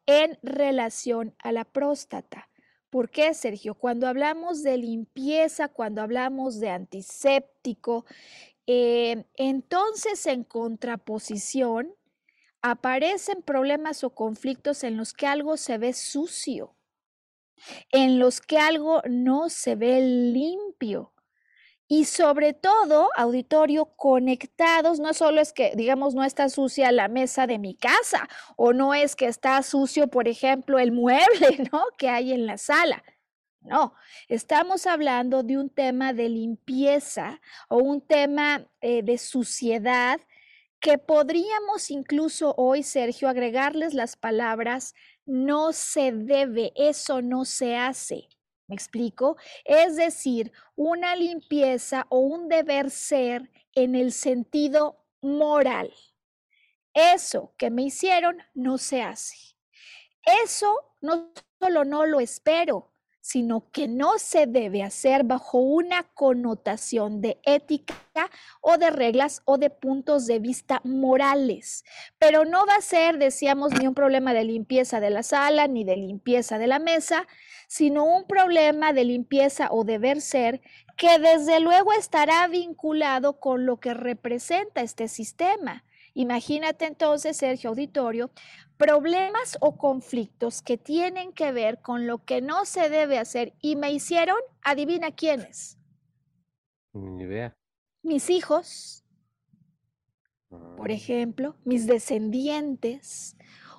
en relación a la próstata. ¿Por qué, Sergio? Cuando hablamos de limpieza, cuando hablamos de antiséptico, eh, entonces en contraposición aparecen problemas o conflictos en los que algo se ve sucio, en los que algo no se ve limpio, y sobre todo, auditorio, conectados, no solo es que, digamos, no está sucia la mesa de mi casa o no es que está sucio, por ejemplo, el mueble, ¿no? Que hay en la sala. No, estamos hablando de un tema de limpieza o un tema eh, de suciedad que podríamos incluso hoy, Sergio, agregarles las palabras no se debe, eso no se hace. ¿Me explico? Es decir, una limpieza o un deber ser en el sentido moral. Eso que me hicieron no se hace. Eso no solo no lo espero, sino que no se debe hacer bajo una connotación de ética o de reglas o de puntos de vista morales. Pero no va a ser, decíamos, ni un problema de limpieza de la sala ni de limpieza de la mesa, sino un problema de limpieza o deber ser que desde luego estará vinculado con lo que representa este sistema. Imagínate entonces, Sergio Auditorio, problemas o conflictos que tienen que ver con lo que no se debe hacer y me hicieron, adivina quiénes. Ni idea. Mis hijos, por ah. ejemplo, mis descendientes,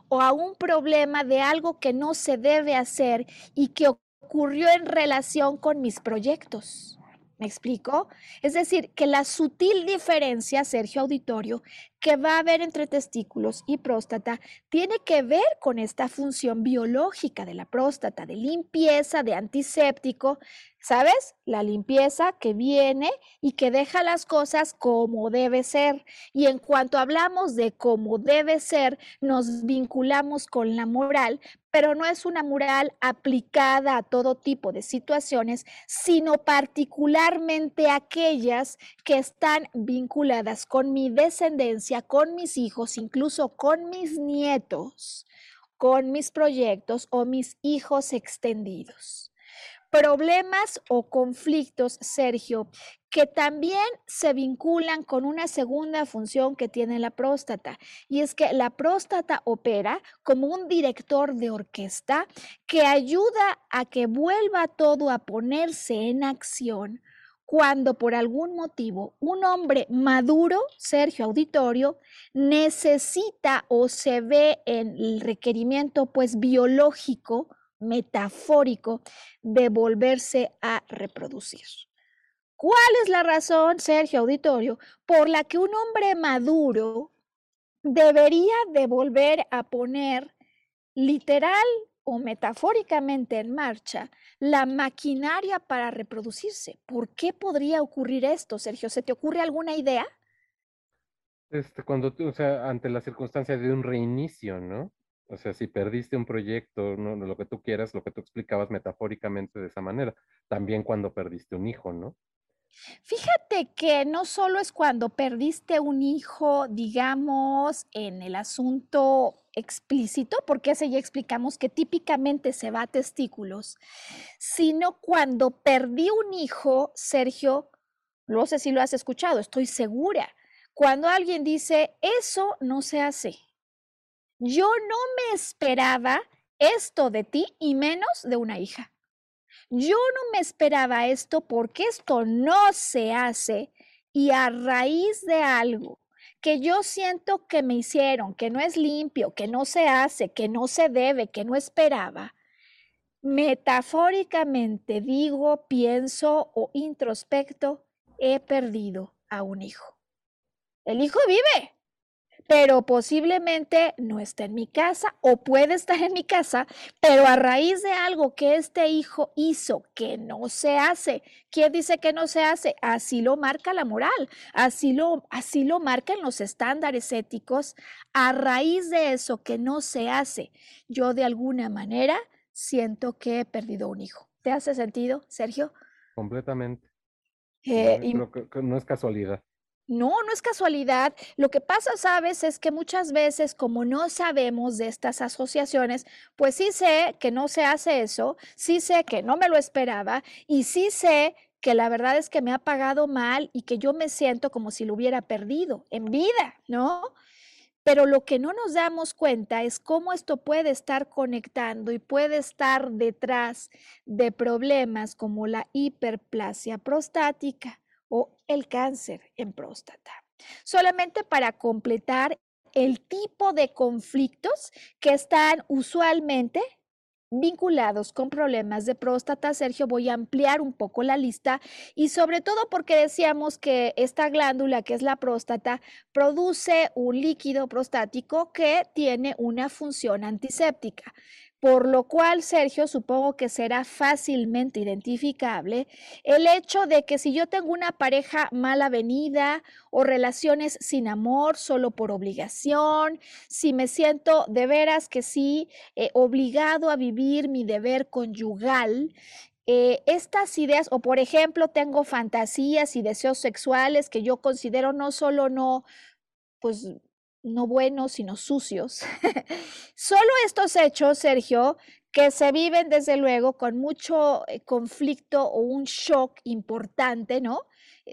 o a un problema de algo que no se debe hacer y que ocurrió en relación con mis proyectos. ¿Me explico? Es decir, que la sutil diferencia, Sergio Auditorio, que va a haber entre testículos y próstata tiene que ver con esta función biológica de la próstata, de limpieza, de antiséptico, ¿sabes? La limpieza que viene y que deja las cosas como debe ser. Y en cuanto hablamos de cómo debe ser, nos vinculamos con la moral, pero no es una moral aplicada a todo tipo de situaciones, sino particularmente aquellas que están vinculadas con mi descendencia, con mis hijos, incluso con mis nietos, con mis proyectos o mis hijos extendidos. Problemas o conflictos, Sergio, que también se vinculan con una segunda función que tiene la próstata, y es que la próstata opera como un director de orquesta que ayuda a que vuelva todo a ponerse en acción cuando por algún motivo un hombre maduro, Sergio Auditorio, necesita o se ve en el requerimiento pues biológico metafórico de volverse a reproducir. ¿Cuál es la razón, Sergio Auditorio, por la que un hombre maduro debería de volver a poner literal o metafóricamente en marcha la maquinaria para reproducirse? ¿Por qué podría ocurrir esto, Sergio? ¿Se te ocurre alguna idea? Este, cuando tú, o sea, ante la circunstancia de un reinicio, ¿no? O sea, si perdiste un proyecto, ¿no? lo que tú quieras, lo que tú explicabas metafóricamente de esa manera, también cuando perdiste un hijo, ¿no? Fíjate que no solo es cuando perdiste un hijo, digamos, en el asunto explícito, porque ese ya explicamos que típicamente se va a testículos, sino cuando perdí un hijo, Sergio, no sé si lo has escuchado, estoy segura, cuando alguien dice, eso no se hace yo no me esperaba esto de ti y menos de una hija. Yo no me esperaba esto porque esto no se hace y a raíz de algo que yo siento que me hicieron, que no es limpio, que no se hace, que no se debe, que no esperaba, metafóricamente digo, pienso o introspecto, he perdido a un hijo. El hijo vive, pero posiblemente no está en mi casa o puede estar en mi casa, pero a raíz de algo que este hijo hizo que no se hace. ¿Quién dice que no se hace? Así lo marca la moral, así lo, así lo marcan los estándares éticos. A raíz de eso que no se hace, yo de alguna manera siento que he perdido un hijo. ¿Te hace sentido, Sergio? Completamente. Eh, no es casualidad. No, no es casualidad. Lo que pasa, sabes, es que muchas veces como no sabemos de estas asociaciones, pues sí sé que no se hace eso, sí sé que no me lo esperaba y sí sé que la verdad es que me ha pagado mal y que yo me siento como si lo hubiera perdido en vida, ¿no? Pero lo que no nos damos cuenta es cómo esto puede estar conectando y puede estar detrás de problemas como la hiperplasia prostática o el cáncer en próstata. Solamente para completar el tipo de conflictos que están usualmente vinculados con problemas de próstata, Sergio, voy a ampliar un poco la lista y sobre todo porque decíamos que esta glándula, que es la próstata, produce un líquido prostático que tiene una función antiséptica. Por lo cual, Sergio, supongo que será fácilmente identificable el hecho de que si yo tengo una pareja mal avenida o relaciones sin amor solo por obligación, si me siento de veras que sí eh, obligado a vivir mi deber conyugal, eh, estas ideas, o por ejemplo, tengo fantasías y deseos sexuales que yo considero no solo no, pues no buenos, sino sucios. Solo estos hechos, Sergio, que se viven desde luego con mucho eh, conflicto o un shock importante, ¿no?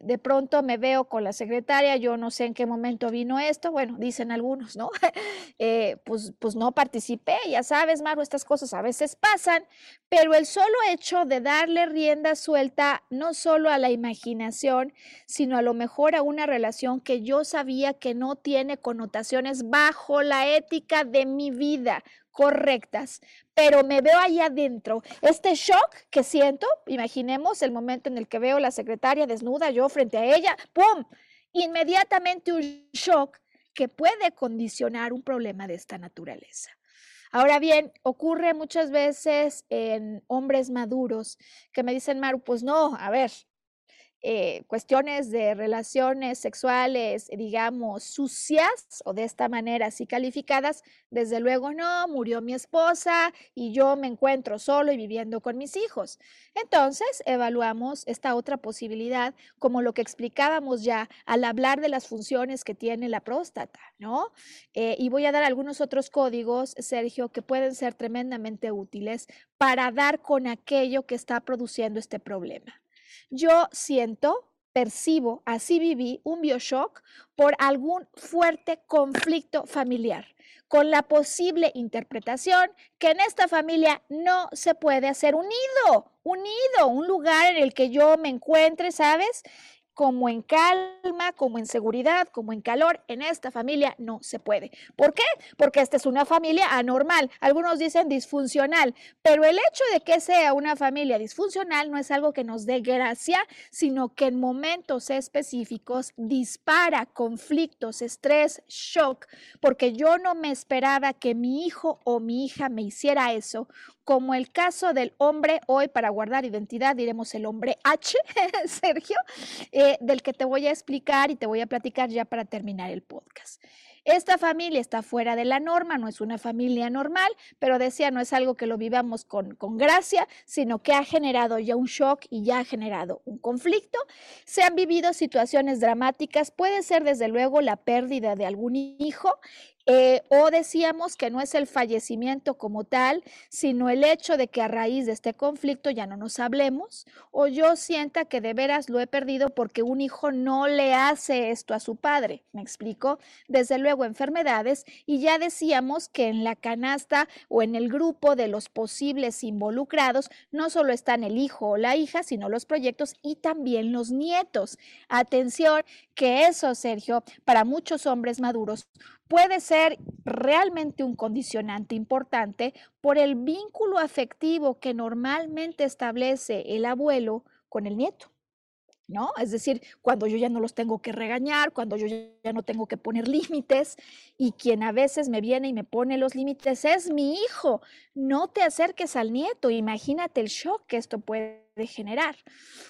De pronto me veo con la secretaria, yo no sé en qué momento vino esto, bueno, dicen algunos, ¿no? Eh, pues, pues no participé, ya sabes, Maru, estas cosas a veces pasan, pero el solo hecho de darle rienda suelta no solo a la imaginación, sino a lo mejor a una relación que yo sabía que no tiene connotaciones bajo la ética de mi vida, correctas, pero me veo ahí adentro. Este shock que siento, imaginemos el momento en el que veo a la secretaria desnuda, yo frente a ella, ¡pum! Inmediatamente un shock que puede condicionar un problema de esta naturaleza. Ahora bien, ocurre muchas veces en hombres maduros que me dicen, Maru, pues no, a ver, eh, cuestiones de relaciones sexuales, digamos, sucias o de esta manera así calificadas, desde luego no, murió mi esposa y yo me encuentro solo y viviendo con mis hijos. Entonces, evaluamos esta otra posibilidad como lo que explicábamos ya al hablar de las funciones que tiene la próstata, ¿no? Eh, y voy a dar algunos otros códigos, Sergio, que pueden ser tremendamente útiles para dar con aquello que está produciendo este problema. Yo siento, percibo, así viví un bioshock por algún fuerte conflicto familiar, con la posible interpretación que en esta familia no se puede hacer un nido, un nido, un lugar en el que yo me encuentre, ¿sabes? Como en calma, como en seguridad, como en calor, en esta familia no se puede. ¿Por qué? Porque esta es una familia anormal. Algunos dicen disfuncional, pero el hecho de que sea una familia disfuncional no es algo que nos dé gracia, sino que en momentos específicos dispara conflictos, estrés, shock, porque yo no me esperaba que mi hijo o mi hija me hiciera eso como el caso del hombre, hoy para guardar identidad diremos el hombre H, Sergio, eh, del que te voy a explicar y te voy a platicar ya para terminar el podcast. Esta familia está fuera de la norma, no es una familia normal, pero decía, no es algo que lo vivamos con, con gracia, sino que ha generado ya un shock y ya ha generado un conflicto. Se han vivido situaciones dramáticas, puede ser desde luego la pérdida de algún hijo eh, o decíamos que no es el fallecimiento como tal, sino el hecho de que a raíz de este conflicto ya no nos hablemos, o yo sienta que de veras lo he perdido porque un hijo no le hace esto a su padre. ¿Me explico? Desde luego enfermedades, y ya decíamos que en la canasta o en el grupo de los posibles involucrados no solo están el hijo o la hija, sino los proyectos y también los nietos. Atención, que eso, Sergio, para muchos hombres maduros puede ser realmente un condicionante importante por el vínculo afectivo que normalmente establece el abuelo con el nieto. ¿No? Es decir, cuando yo ya no los tengo que regañar, cuando yo ya no tengo que poner límites y quien a veces me viene y me pone los límites es mi hijo. No te acerques al nieto, imagínate el shock que esto puede de generar.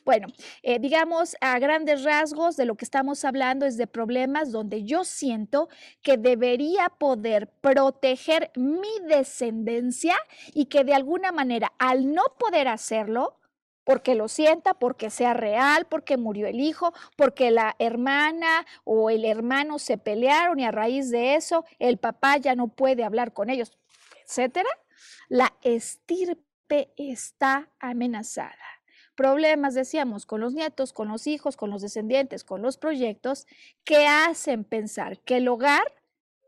Bueno, eh, digamos a grandes rasgos de lo que estamos hablando es de problemas donde yo siento que debería poder proteger mi descendencia y que de alguna manera al no poder hacerlo, porque lo sienta, porque sea real, porque murió el hijo, porque la hermana o el hermano se pelearon y a raíz de eso el papá ya no puede hablar con ellos, etcétera, la estirpe está amenazada. Problemas, decíamos, con los nietos, con los hijos, con los descendientes, con los proyectos, que hacen pensar que el hogar,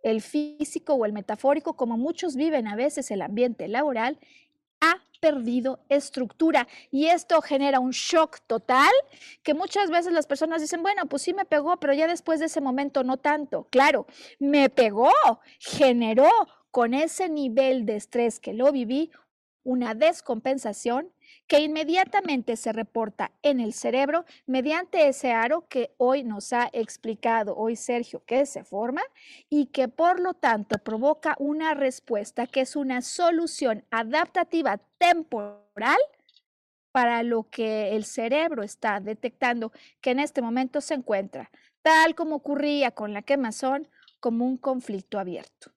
el físico o el metafórico, como muchos viven a veces el ambiente laboral, ha perdido estructura y esto genera un shock total que muchas veces las personas dicen, bueno, pues sí me pegó, pero ya después de ese momento no tanto. Claro, me pegó, generó con ese nivel de estrés que lo viví una descompensación que inmediatamente se reporta en el cerebro mediante ese aro que hoy nos ha explicado hoy Sergio que se forma y que por lo tanto provoca una respuesta que es una solución adaptativa temporal para lo que el cerebro está detectando que en este momento se encuentra, tal como ocurría con la quemazón, como un conflicto abierto.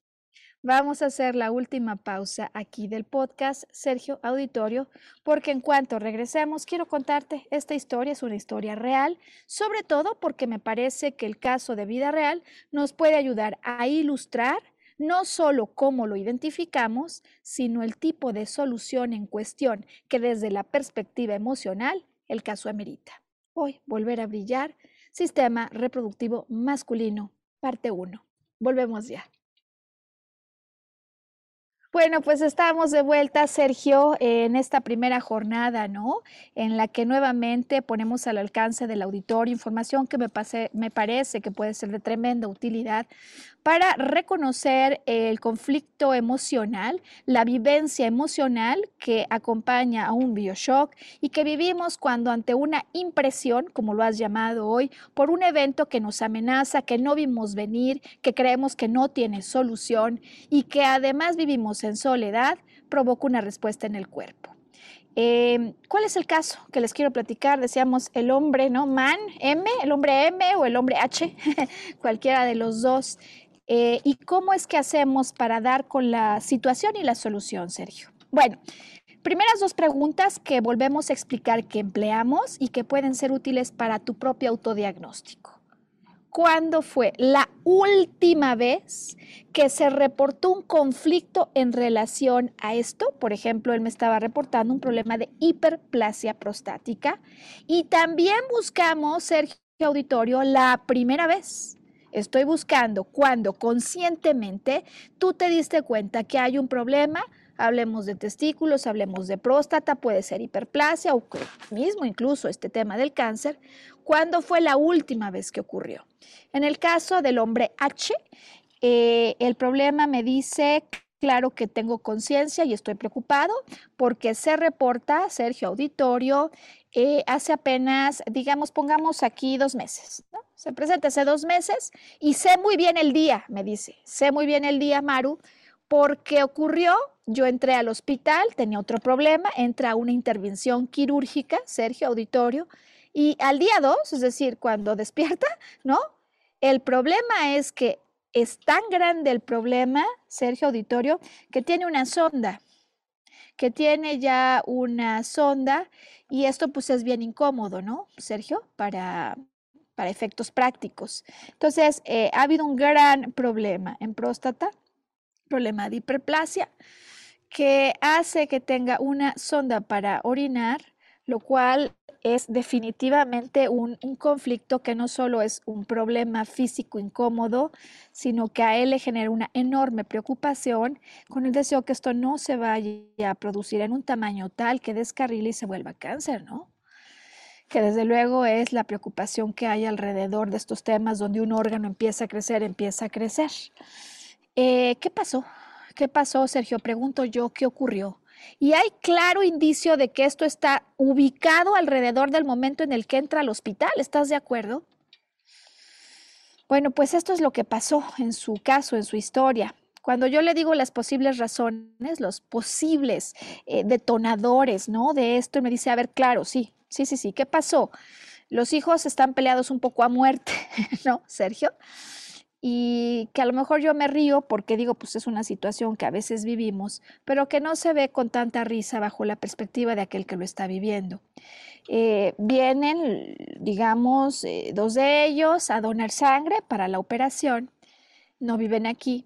Vamos a hacer la última pausa aquí del podcast, Sergio Auditorio, porque en cuanto regresemos quiero contarte, esta historia es una historia real, sobre todo porque me parece que el caso de vida real nos puede ayudar a ilustrar no solo cómo lo identificamos, sino el tipo de solución en cuestión que desde la perspectiva emocional el caso amerita. Hoy, volver a brillar, sistema reproductivo masculino, parte 1. Volvemos ya. Bueno, pues estamos de vuelta, Sergio, en esta primera jornada, ¿no? En la que nuevamente ponemos al alcance del auditorio información que me, me parece que puede ser de tremenda utilidad para reconocer el conflicto emocional, la vivencia emocional que acompaña a un bioshock y que vivimos cuando ante una impresión, como lo has llamado hoy, por un evento que nos amenaza, que no vimos venir, que creemos que no tiene solución y que además vivimos en soledad, provoca una respuesta en el cuerpo. Em, ¿Cuál es el caso que les quiero platicar? Decíamos el hombre, ¿no? Man, M, el hombre M o el hombre H, cualquiera de los dos. Eh, ¿Y cómo es que hacemos para dar con la situación y la solución, Sergio? Bueno, primeras dos preguntas que volvemos a explicar que empleamos y que pueden ser útiles para tu propio autodiagnóstico. ¿Cuándo fue la última vez que se reportó un conflicto en relación a esto? Por ejemplo, él me estaba reportando un problema de hiperplasia prostática y también buscamos, Sergio Auditorio, la primera vez Estoy buscando cuando conscientemente tú te diste cuenta que hay un problema, hablemos de testículos, hablemos de próstata, puede ser hiperplasia o mismo incluso este tema del cáncer, ¿cuándo fue la última vez que ocurrió? En el caso del hombre H, eh, el problema me dice Claro que tengo conciencia y estoy preocupado porque se reporta, Sergio Auditorio, eh, hace apenas, digamos, pongamos aquí dos meses. Se presenta hace dos meses y sé muy bien el día, me dice, sé muy bien el día, Maru, porque ocurrió, yo entré al hospital, tenía otro problema, entra una intervención quirúrgica, Sergio Auditorio, y al día dos, es decir, cuando despierta, ¿no? El problema es que es tan grande el problema, Sergio Auditorio, que tiene una sonda, que tiene ya una sonda y esto pues es bien incómodo, ¿no, Sergio? Para, para efectos prácticos. Entonces, eh, ha habido un gran problema en próstata, problema de hiperplasia, que hace que tenga una sonda para orinar, lo cual es definitivamente un, conflicto que no solo es un problema físico incómodo, sino que a él le genera una enorme preocupación con el deseo que esto no se vaya a producir en un tamaño tal que descarrile y se vuelva cáncer, ¿no? Que desde luego es la preocupación que hay alrededor de estos temas donde un órgano empieza a crecer, empieza a crecer. Eh, ¿Qué pasó? ¿Qué pasó, Sergio? Pregunto yo, ¿qué ocurrió? Y hay claro indicio de que esto está ubicado alrededor del momento en el que entra al hospital. ¿Estás de acuerdo? Bueno, pues esto es lo que pasó en su caso, en su historia. Cuando yo le digo las posibles razones, los posibles eh, detonadores, ¿no? De esto, me dice, a ver, claro, sí, sí, sí, sí, ¿qué pasó? Los hijos están peleados un poco a muerte, ¿no, Sergio? Y que a lo mejor yo me río porque digo, pues es una situación que a veces vivimos, pero que no se ve con tanta risa bajo la perspectiva de aquel que lo está viviendo. Eh, vienen, digamos, eh, dos de ellos a donar sangre para la operación, no viven aquí,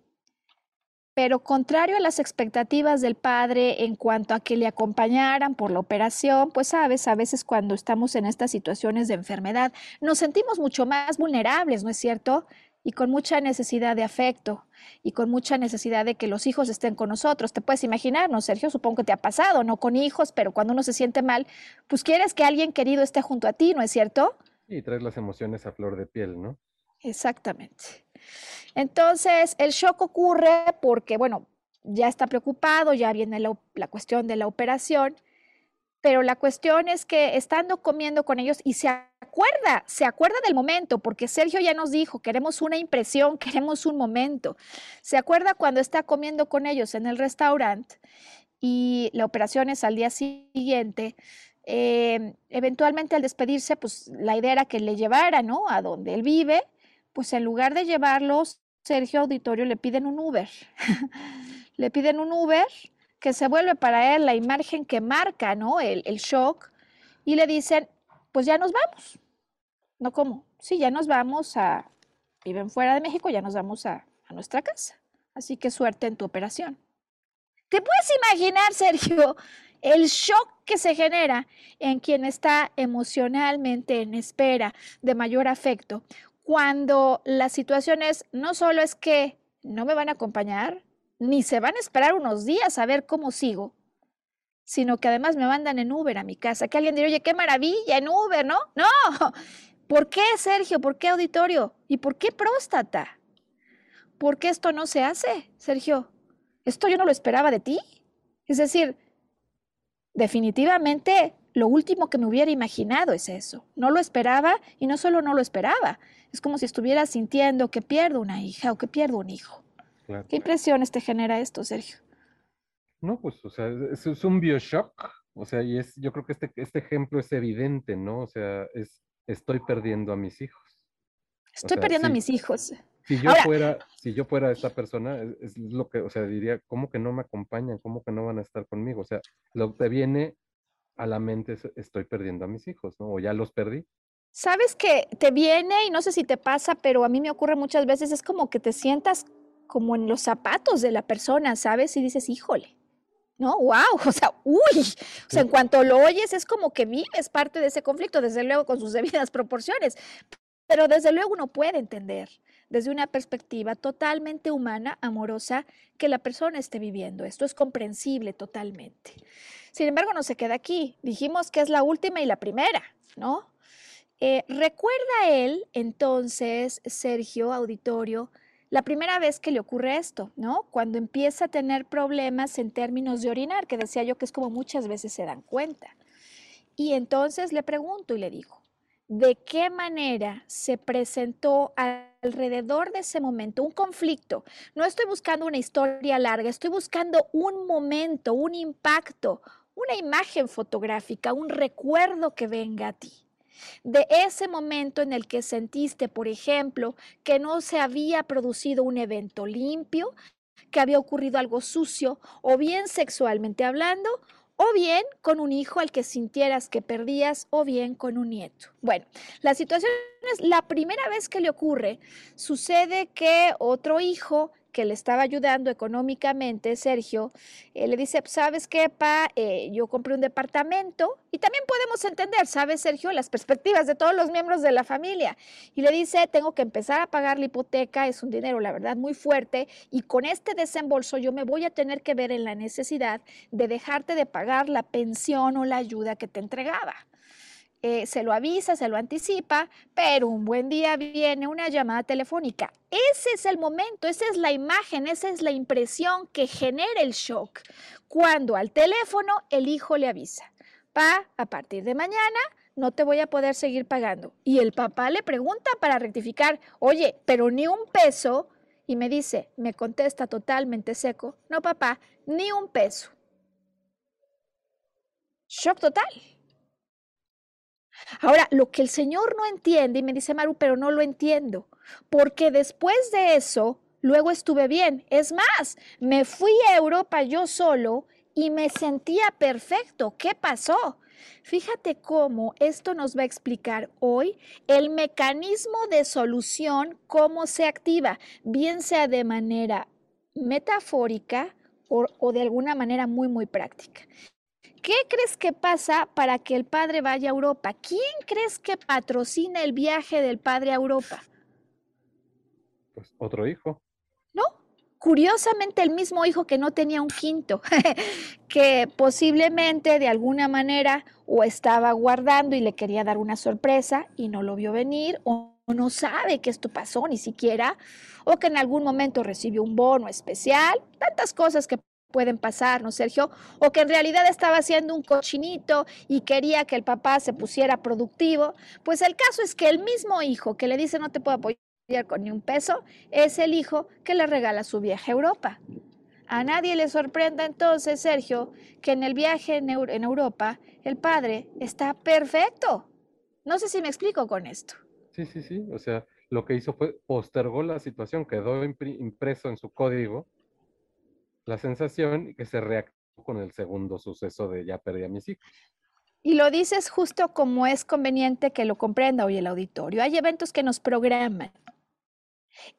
pero contrario a las expectativas del padre en cuanto a que le acompañaran por la operación, pues sabes, a veces cuando estamos en estas situaciones de enfermedad nos sentimos mucho más vulnerables, ¿no es cierto? Y con mucha necesidad de afecto y con mucha necesidad de que los hijos estén con nosotros. Te puedes imaginar, ¿no, Sergio? Supongo que te ha pasado, no con hijos, pero cuando uno se siente mal, pues quieres que alguien querido esté junto a ti, ¿no es cierto? Y traes las emociones a flor de piel, ¿no? Exactamente. Entonces, el shock ocurre porque, bueno, ya está preocupado, ya viene la, cuestión de la operación, pero la cuestión es que estando comiendo con ellos y se acuerda, se acuerda del momento, porque Sergio ya nos dijo, queremos una impresión, queremos un momento. Se acuerda cuando está comiendo con ellos en el restaurante y la operación es al día siguiente. Em, eventualmente al despedirse, pues la idea era que le llevara, ¿no? A donde él vive, pues en lugar de llevarlos, Sergio Auditorio le piden un Uber. le piden un Uber que se vuelve para él la imagen que marca, ¿no? El, shock. Y le dicen, pues ya nos vamos. No como, sí, ya nos vamos a, viven fuera de México, ya nos vamos a, a nuestra casa. Así que suerte en tu operación. ¿Te puedes imaginar, Sergio, el shock que se genera en quien está emocionalmente en espera de mayor afecto, cuando la situación es, no solo es que no me van a acompañar, ni se van a esperar unos días a ver cómo sigo, sino que además me mandan en Uber a mi casa. Que alguien diría, oye, qué maravilla, en Uber, ¿no? No. ¿Por qué, Sergio? ¿Por qué auditorio? ¿Y por qué próstata? ¿Por qué esto no se hace, Sergio? Esto yo no lo esperaba de ti. Es decir, definitivamente lo último que me hubiera imaginado es eso. No lo esperaba y no solo no lo esperaba, es como si estuviera sintiendo que pierdo una hija o que pierdo un hijo. ¿Qué impresiones te genera esto, Sergio? No, pues, o sea, es, un bioshock, o sea, y es, yo creo que este, este ejemplo es evidente, ¿no? O sea, es, estoy perdiendo a mis hijos. Estoy perdiendo a mis hijos. Si yo fuera, si yo fuera esta persona, es, lo que, o sea, diría, ¿cómo que no me acompañan? ¿Cómo que no van a estar conmigo? O sea, lo que viene a la mente es, estoy perdiendo a mis hijos, ¿no? O ya los perdí. Sabes que te viene, y no sé si te pasa, pero a mí me ocurre muchas veces, es como que te sientas como en los zapatos de la persona, ¿sabes? Y dices, híjole, ¿no? ¡Wow! O sea, uy. O sea, en cuanto lo oyes, es como que vives parte de ese conflicto, desde luego con sus debidas proporciones. Pero desde luego uno puede entender desde una perspectiva totalmente humana, amorosa, que la persona esté viviendo. Esto es comprensible totalmente. Sin embargo, no se queda aquí. Dijimos que es la última y la primera, ¿no? Eh, ¿Recuerda él entonces, Sergio Auditorio, la primera vez que le ocurre esto, ¿no? Cuando empieza a tener problemas en términos de orinar, que decía yo que es como muchas veces se dan cuenta. Y entonces le pregunto y le digo, ¿de qué manera se presentó alrededor de ese momento un conflicto? No estoy buscando una historia larga, estoy buscando un momento, un impacto, una imagen fotográfica, un recuerdo que venga a ti de ese momento en el que sentiste, por ejemplo, que no se había producido un evento limpio, que había ocurrido algo sucio, o bien sexualmente hablando, o bien con un hijo al que sintieras que perdías, o bien con un nieto. Bueno, la situación es la primera vez que le ocurre, sucede que otro hijo que le estaba ayudando económicamente, Sergio, eh, le dice, ¿sabes qué, pa? Eh, yo compré un departamento y también podemos entender, ¿sabes, Sergio? Las perspectivas de todos los miembros de la familia. Y le dice, tengo que empezar a pagar la hipoteca, es un dinero, la verdad, muy fuerte y con este desembolso yo me voy a tener que ver en la necesidad de dejarte de pagar la pensión o la ayuda que te entregaba. Eh, se lo avisa, se lo anticipa, pero un buen día viene una llamada telefónica. Ese es el momento, esa es la imagen, esa es la impresión que genera el shock. Cuando al teléfono el hijo le avisa, pa, a partir de mañana no te voy a poder seguir pagando. Y el papá le pregunta para rectificar, oye, pero ni un peso. Y me dice, me contesta totalmente seco, no papá, ni un peso. Shock total. Ahora, lo que el Señor no entiende, y me dice Maru, pero no lo entiendo, porque después de eso, luego estuve bien. Es más, me fui a Europa yo solo y me sentía perfecto. ¿Qué pasó? Fíjate cómo esto nos va a explicar hoy el mecanismo de solución, cómo se activa, bien sea de manera metafórica o, o de alguna manera muy, muy práctica. ¿Qué crees que pasa para que el padre vaya a Europa? ¿Quién crees que patrocina el viaje del padre a Europa? Pues otro hijo. No, curiosamente el mismo hijo que no tenía un quinto, que posiblemente de alguna manera o estaba guardando y le quería dar una sorpresa y no lo vio venir, o no sabe que esto pasó ni siquiera, o que en algún momento recibió un bono especial, tantas cosas que pueden pasar, ¿no, Sergio? O que en realidad estaba haciendo un cochinito y quería que el papá se pusiera productivo. Pues el caso es que el mismo hijo que le dice no te puedo apoyar con ni un peso, es el hijo que le regala su viaje a Europa. A nadie le sorprenda entonces, Sergio, que en el viaje en, en Europa el padre está perfecto. No sé si me explico con esto. Sí, sí, sí. O sea, lo que hizo fue postergó la situación, quedó impreso en su código la sensación que se reactivó con el segundo suceso de ya perdí a mis hijos. Y lo dices justo como es conveniente que lo comprenda hoy el auditorio. Hay eventos que nos programan.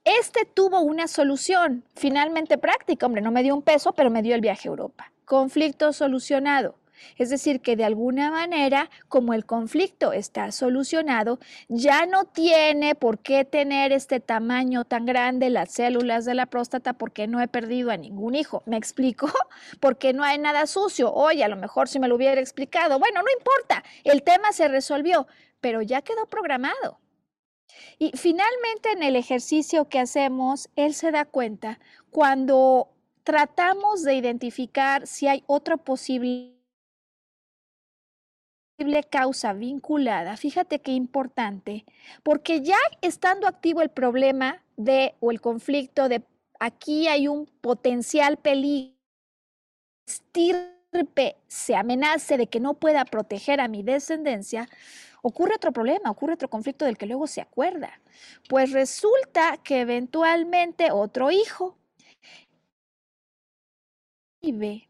Este tuvo una solución finalmente práctica. Hombre, no me dio un peso, pero me dio el viaje a Europa. Conflicto solucionado. Es decir, que de alguna manera, como el conflicto está solucionado, ya no tiene por qué tener este tamaño tan grande las células de la próstata porque no he perdido a ningún hijo. ¿Me explico? Porque no hay nada sucio. Oye, a lo mejor si me lo hubiera explicado. Bueno, no importa, el tema se resolvió, pero ya quedó programado. Y finalmente en el ejercicio que hacemos, él se da cuenta cuando tratamos de identificar si hay otra posible causa vinculada, fíjate qué importante, porque ya estando activo el problema de o el conflicto de aquí hay un potencial peligro, estirpe se amenace de que no pueda proteger a mi descendencia, ocurre otro problema, ocurre otro conflicto del que luego se acuerda. Pues resulta que eventualmente otro hijo vive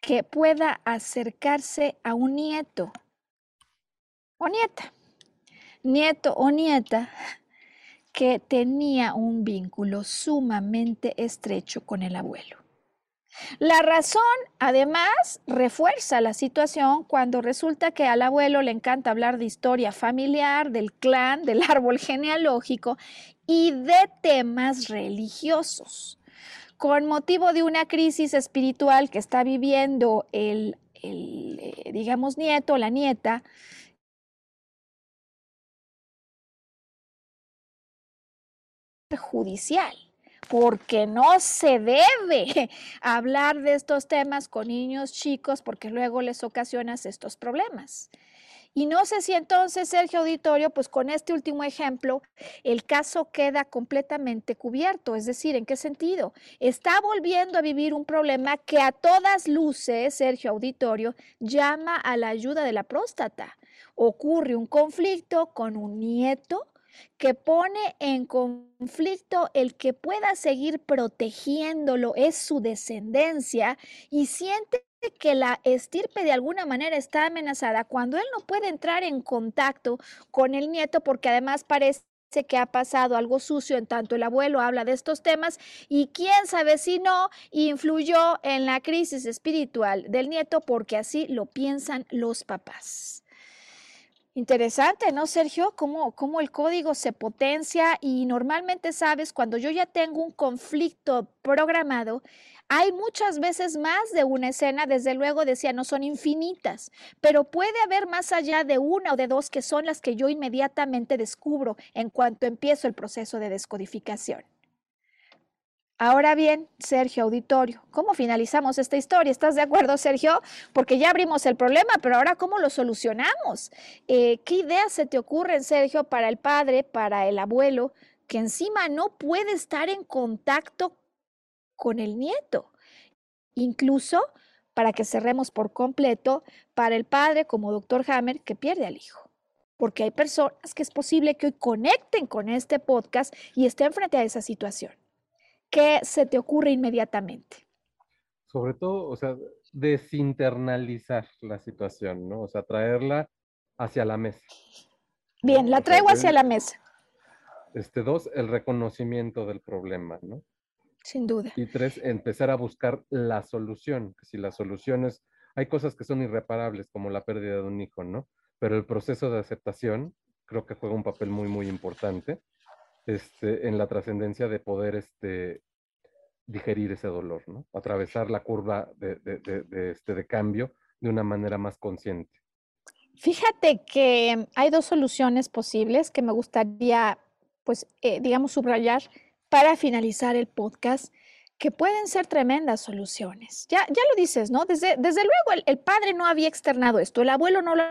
que pueda acercarse a un nieto o nieta, nieto o nieta que tenía un vínculo sumamente estrecho con el abuelo. La razón, además, refuerza la situación cuando resulta que al abuelo le encanta hablar de historia familiar, del clan, del árbol genealógico y de temas religiosos con motivo de una crisis espiritual que está viviendo el, eh, digamos, nieto, la nieta, judicial, porque no se debe hablar de estos temas con niños chicos porque luego les ocasionas estos problemas. Y no sé si entonces, Sergio Auditorio, pues con este último ejemplo, el caso queda completamente cubierto. Es decir, ¿en qué sentido? Está volviendo a vivir un problema que a todas luces, Sergio Auditorio, llama a la ayuda de la próstata. Ocurre un conflicto con un nieto que pone en conflicto el que pueda seguir protegiéndolo, es su descendencia, y siente que la estirpe de alguna manera está amenazada cuando él no puede entrar en contacto con el nieto porque además parece que ha pasado algo sucio en tanto el abuelo habla de estos temas y quién sabe si no influyó en la crisis espiritual del nieto porque así lo piensan los papás. Interesante, ¿no, Sergio? Cómo, cómo el código se potencia y normalmente sabes, cuando yo ya tengo un conflicto programado, hay muchas veces más de una escena, desde luego decía, no son infinitas, pero puede haber más allá de una o de dos que son las que yo inmediatamente descubro en cuanto empiezo el proceso de descodificación. Ahora bien, Sergio Auditorio, ¿cómo finalizamos esta historia? ¿Estás de acuerdo, Sergio? Porque ya abrimos el problema, pero ahora ¿cómo lo solucionamos? Eh, ¿Qué ideas se te ocurren, Sergio, para el padre, para el abuelo, que encima no puede estar en contacto con el nieto. Incluso para que cerremos por completo, para el padre como doctor Hammer que pierde al hijo. Porque hay personas que es posible que hoy conecten con este podcast y estén frente a esa situación. ¿Qué se te ocurre inmediatamente? Sobre todo, o sea, desinternalizar la situación, ¿no? O sea, traerla hacia la mesa. Bien, la traigo hacia la mesa. Este, dos, el reconocimiento del problema, ¿no? Sin duda. Y tres, empezar a buscar la solución. Si la solución es, hay cosas que son irreparables, como la pérdida de un hijo, ¿no? Pero el proceso de aceptación creo que juega un papel muy, muy importante este, en la trascendencia de poder este, digerir ese dolor, ¿no? Atravesar la curva de, de, de, este, de cambio de una manera más consciente. Fíjate que hay dos soluciones posibles que me gustaría, pues, eh, digamos, subrayar para finalizar el podcast, que pueden ser tremendas soluciones. Ya, ya lo dices, ¿no? Desde, desde luego el, padre no había externado esto, el abuelo no lo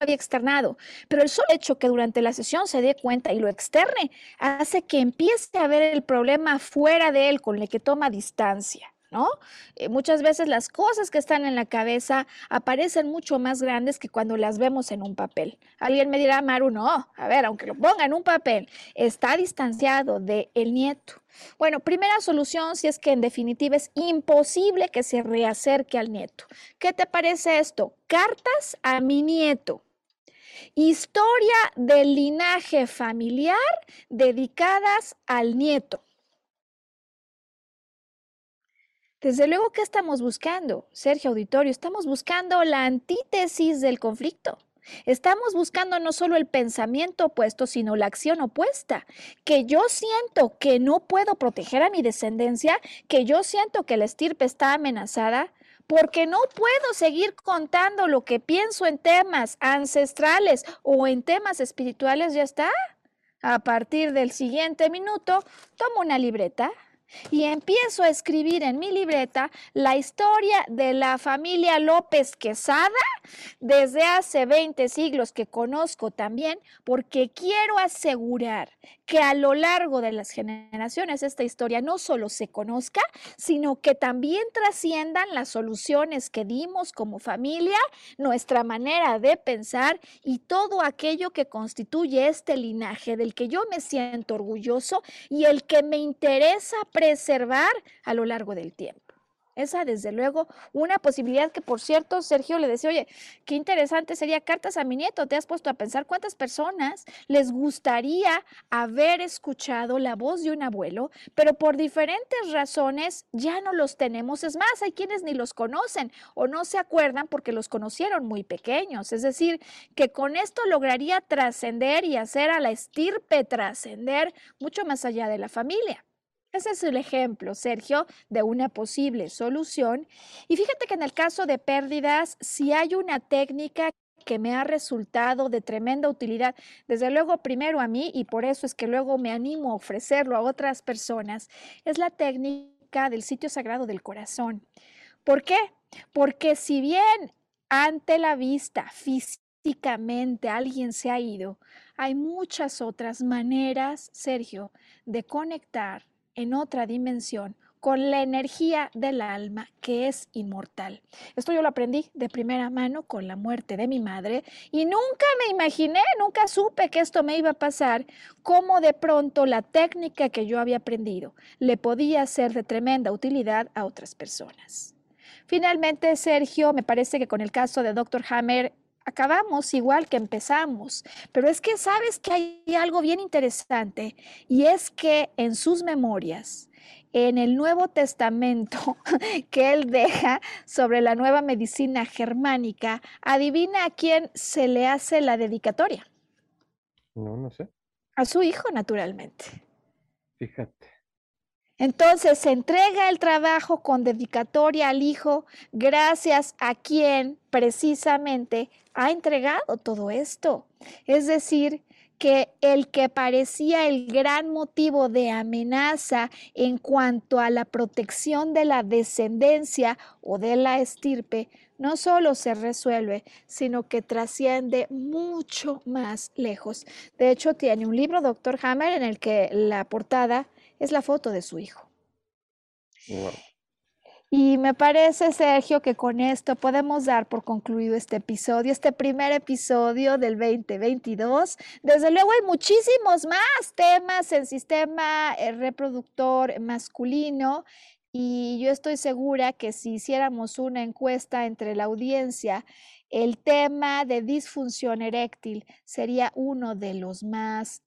había externado, pero el solo hecho que durante la sesión se dé cuenta y lo externe hace que empiece a ver el problema fuera de él, con el que toma distancia. ¿no? Eh, muchas veces las cosas que están en la cabeza aparecen mucho más grandes que cuando las vemos en un papel. Alguien me dirá, Maru, no, a ver, aunque lo ponga en un papel, está distanciado del el nieto. Bueno, primera solución, si es que en definitiva es imposible que se reacerque al nieto. ¿Qué te parece esto? Cartas a mi nieto. Historia del linaje familiar dedicadas al nieto. Desde luego, ¿qué estamos buscando, Sergio Auditorio? Estamos buscando la antítesis del conflicto. Estamos buscando no solo el pensamiento opuesto, sino la acción opuesta. Que yo siento que no puedo proteger a mi descendencia, que yo siento que la estirpe está amenazada, porque no puedo seguir contando lo que pienso en temas ancestrales o en temas espirituales, ya está. A partir del siguiente minuto, tomo una libreta, y empiezo a escribir en mi libreta la historia de la familia López Quesada desde hace 20 siglos que conozco también, porque quiero asegurar que a lo largo de las generaciones esta historia no solo se conozca, sino que también trasciendan las soluciones que dimos como familia, nuestra manera de pensar y todo aquello que constituye este linaje del que yo me siento orgulloso y el que me interesa preservar a lo largo del tiempo. Esa, desde luego, una posibilidad que, por cierto, Sergio le decía, oye, qué interesante sería cartas a mi nieto. ¿Te has puesto a pensar cuántas personas les gustaría haber escuchado la voz de un abuelo, pero por diferentes razones ya no los tenemos? Es más, hay quienes ni los conocen o no se acuerdan porque los conocieron muy pequeños. Es decir, que con esto lograría trascender y hacer a la estirpe trascender mucho más allá de la familia. Ese es el ejemplo, Sergio, de una posible solución. Y fíjate que en el caso de pérdidas, si hay una técnica que me ha resultado de tremenda utilidad, desde luego primero a mí y por eso es que luego me animo a ofrecerlo a otras personas, es la técnica del sitio sagrado del corazón. ¿Por qué? Porque si bien ante la vista físicamente alguien se ha ido, hay muchas otras maneras, Sergio, de conectar en otra dimensión con la energía del alma que es inmortal. Esto yo lo aprendí de primera mano con la muerte de mi madre y nunca me imaginé, nunca supe que esto me iba a pasar, cómo de pronto la técnica que yo había aprendido le podía ser de tremenda utilidad a otras personas. Finalmente, Sergio, me parece que con el caso de Dr. Hammer acabamos igual que empezamos, pero es que sabes que hay algo bien interesante y es que en sus memorias, en el Nuevo Testamento que él deja sobre la nueva medicina germánica, adivina a quién se le hace la dedicatoria. No, no sé. A su hijo, naturalmente. Fíjate. Entonces se entrega el trabajo con dedicatoria al hijo, gracias a quien precisamente ha entregado todo esto. Es decir, que el que parecía el gran motivo de amenaza en cuanto a la protección de la descendencia o de la estirpe, no solo se resuelve, sino que trasciende mucho más lejos. De hecho, tiene un libro, Doctor Hammer, en el que la portada es la foto de su hijo. Y me parece, Sergio, que con esto podemos dar por concluido este episodio, este primer episodio del 2022. Desde luego hay muchísimos más temas en sistema eh, reproductor masculino y yo estoy segura que si hiciéramos una encuesta entre la audiencia, el tema de disfunción eréctil sería uno de los más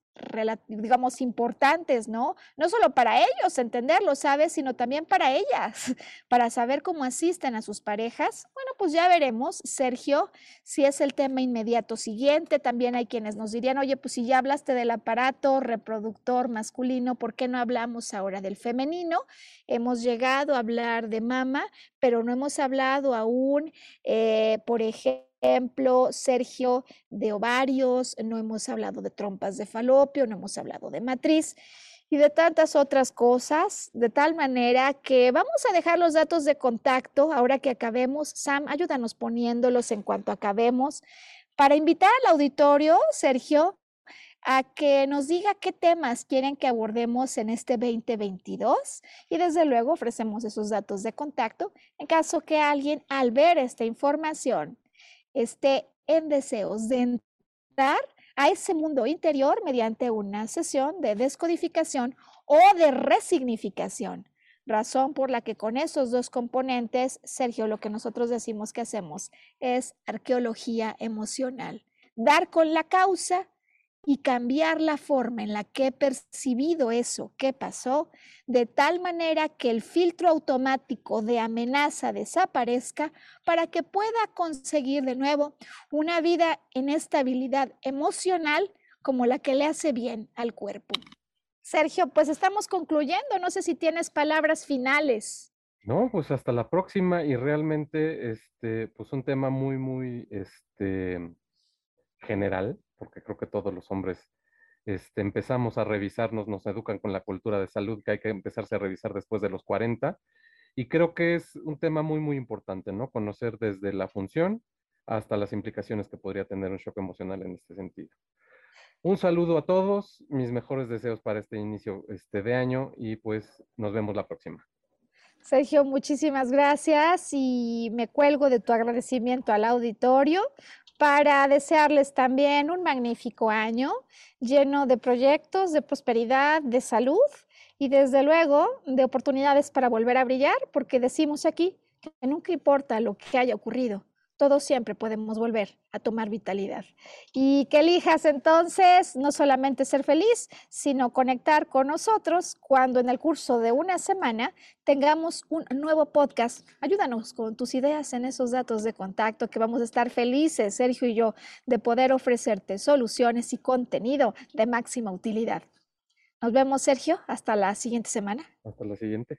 digamos, importantes, ¿no? No solo para ellos entenderlo, ¿sabes? Sino también para ellas, para saber cómo asisten a sus parejas. Bueno, pues ya veremos, Sergio, si es el tema inmediato siguiente. También hay quienes nos dirían, oye, pues si ya hablaste del aparato reproductor masculino, ¿por qué no hablamos ahora del femenino? Hemos llegado a hablar de mama, pero no hemos hablado aún, eh, por ejemplo, ejemplo, Sergio, de ovarios, no hemos hablado de trompas de falopio, no hemos hablado de matriz y de tantas otras cosas, de tal manera que vamos a dejar los datos de contacto ahora que acabemos. Sam, ayúdanos poniéndolos en cuanto acabemos para invitar al auditorio, Sergio, a que nos diga qué temas quieren que abordemos en este 2022 y desde luego ofrecemos esos datos de contacto en caso que alguien al ver esta información esté en deseos de entrar a ese mundo interior mediante una sesión de descodificación o de resignificación. Razón por la que con esos dos componentes, Sergio, lo que nosotros decimos que hacemos es arqueología emocional. Dar con la causa y cambiar la forma en la que he percibido eso que pasó, de tal manera que el filtro automático de amenaza desaparezca para que pueda conseguir de nuevo una vida en estabilidad emocional como la que le hace bien al cuerpo. Sergio, pues estamos concluyendo, no sé si tienes palabras finales. No, pues hasta la próxima y realmente, este, pues un tema muy, muy, este, general, porque creo que todos los hombres este, empezamos a revisarnos, nos educan con la cultura de salud que hay que empezarse a revisar después de los 40. Y creo que es un tema muy, muy importante, ¿no? Conocer desde la función hasta las implicaciones que podría tener un shock emocional en este sentido. Un saludo a todos, mis mejores deseos para este inicio este, de año y pues nos vemos la próxima. Sergio, muchísimas gracias y me cuelgo de tu agradecimiento al auditorio para desearles también un magnífico año lleno de proyectos, de prosperidad, de salud y desde luego de oportunidades para volver a brillar, porque decimos aquí que nunca importa lo que haya ocurrido, todos siempre podemos volver a tomar vitalidad. Y que elijas entonces no solamente ser feliz, sino conectar con nosotros cuando en el curso de una semana tengamos un nuevo podcast. Ayúdanos con tus ideas en esos datos de contacto que vamos a estar felices, Sergio y yo, de poder ofrecerte soluciones y contenido de máxima utilidad. Nos vemos, Sergio. Hasta la siguiente semana. Hasta la siguiente.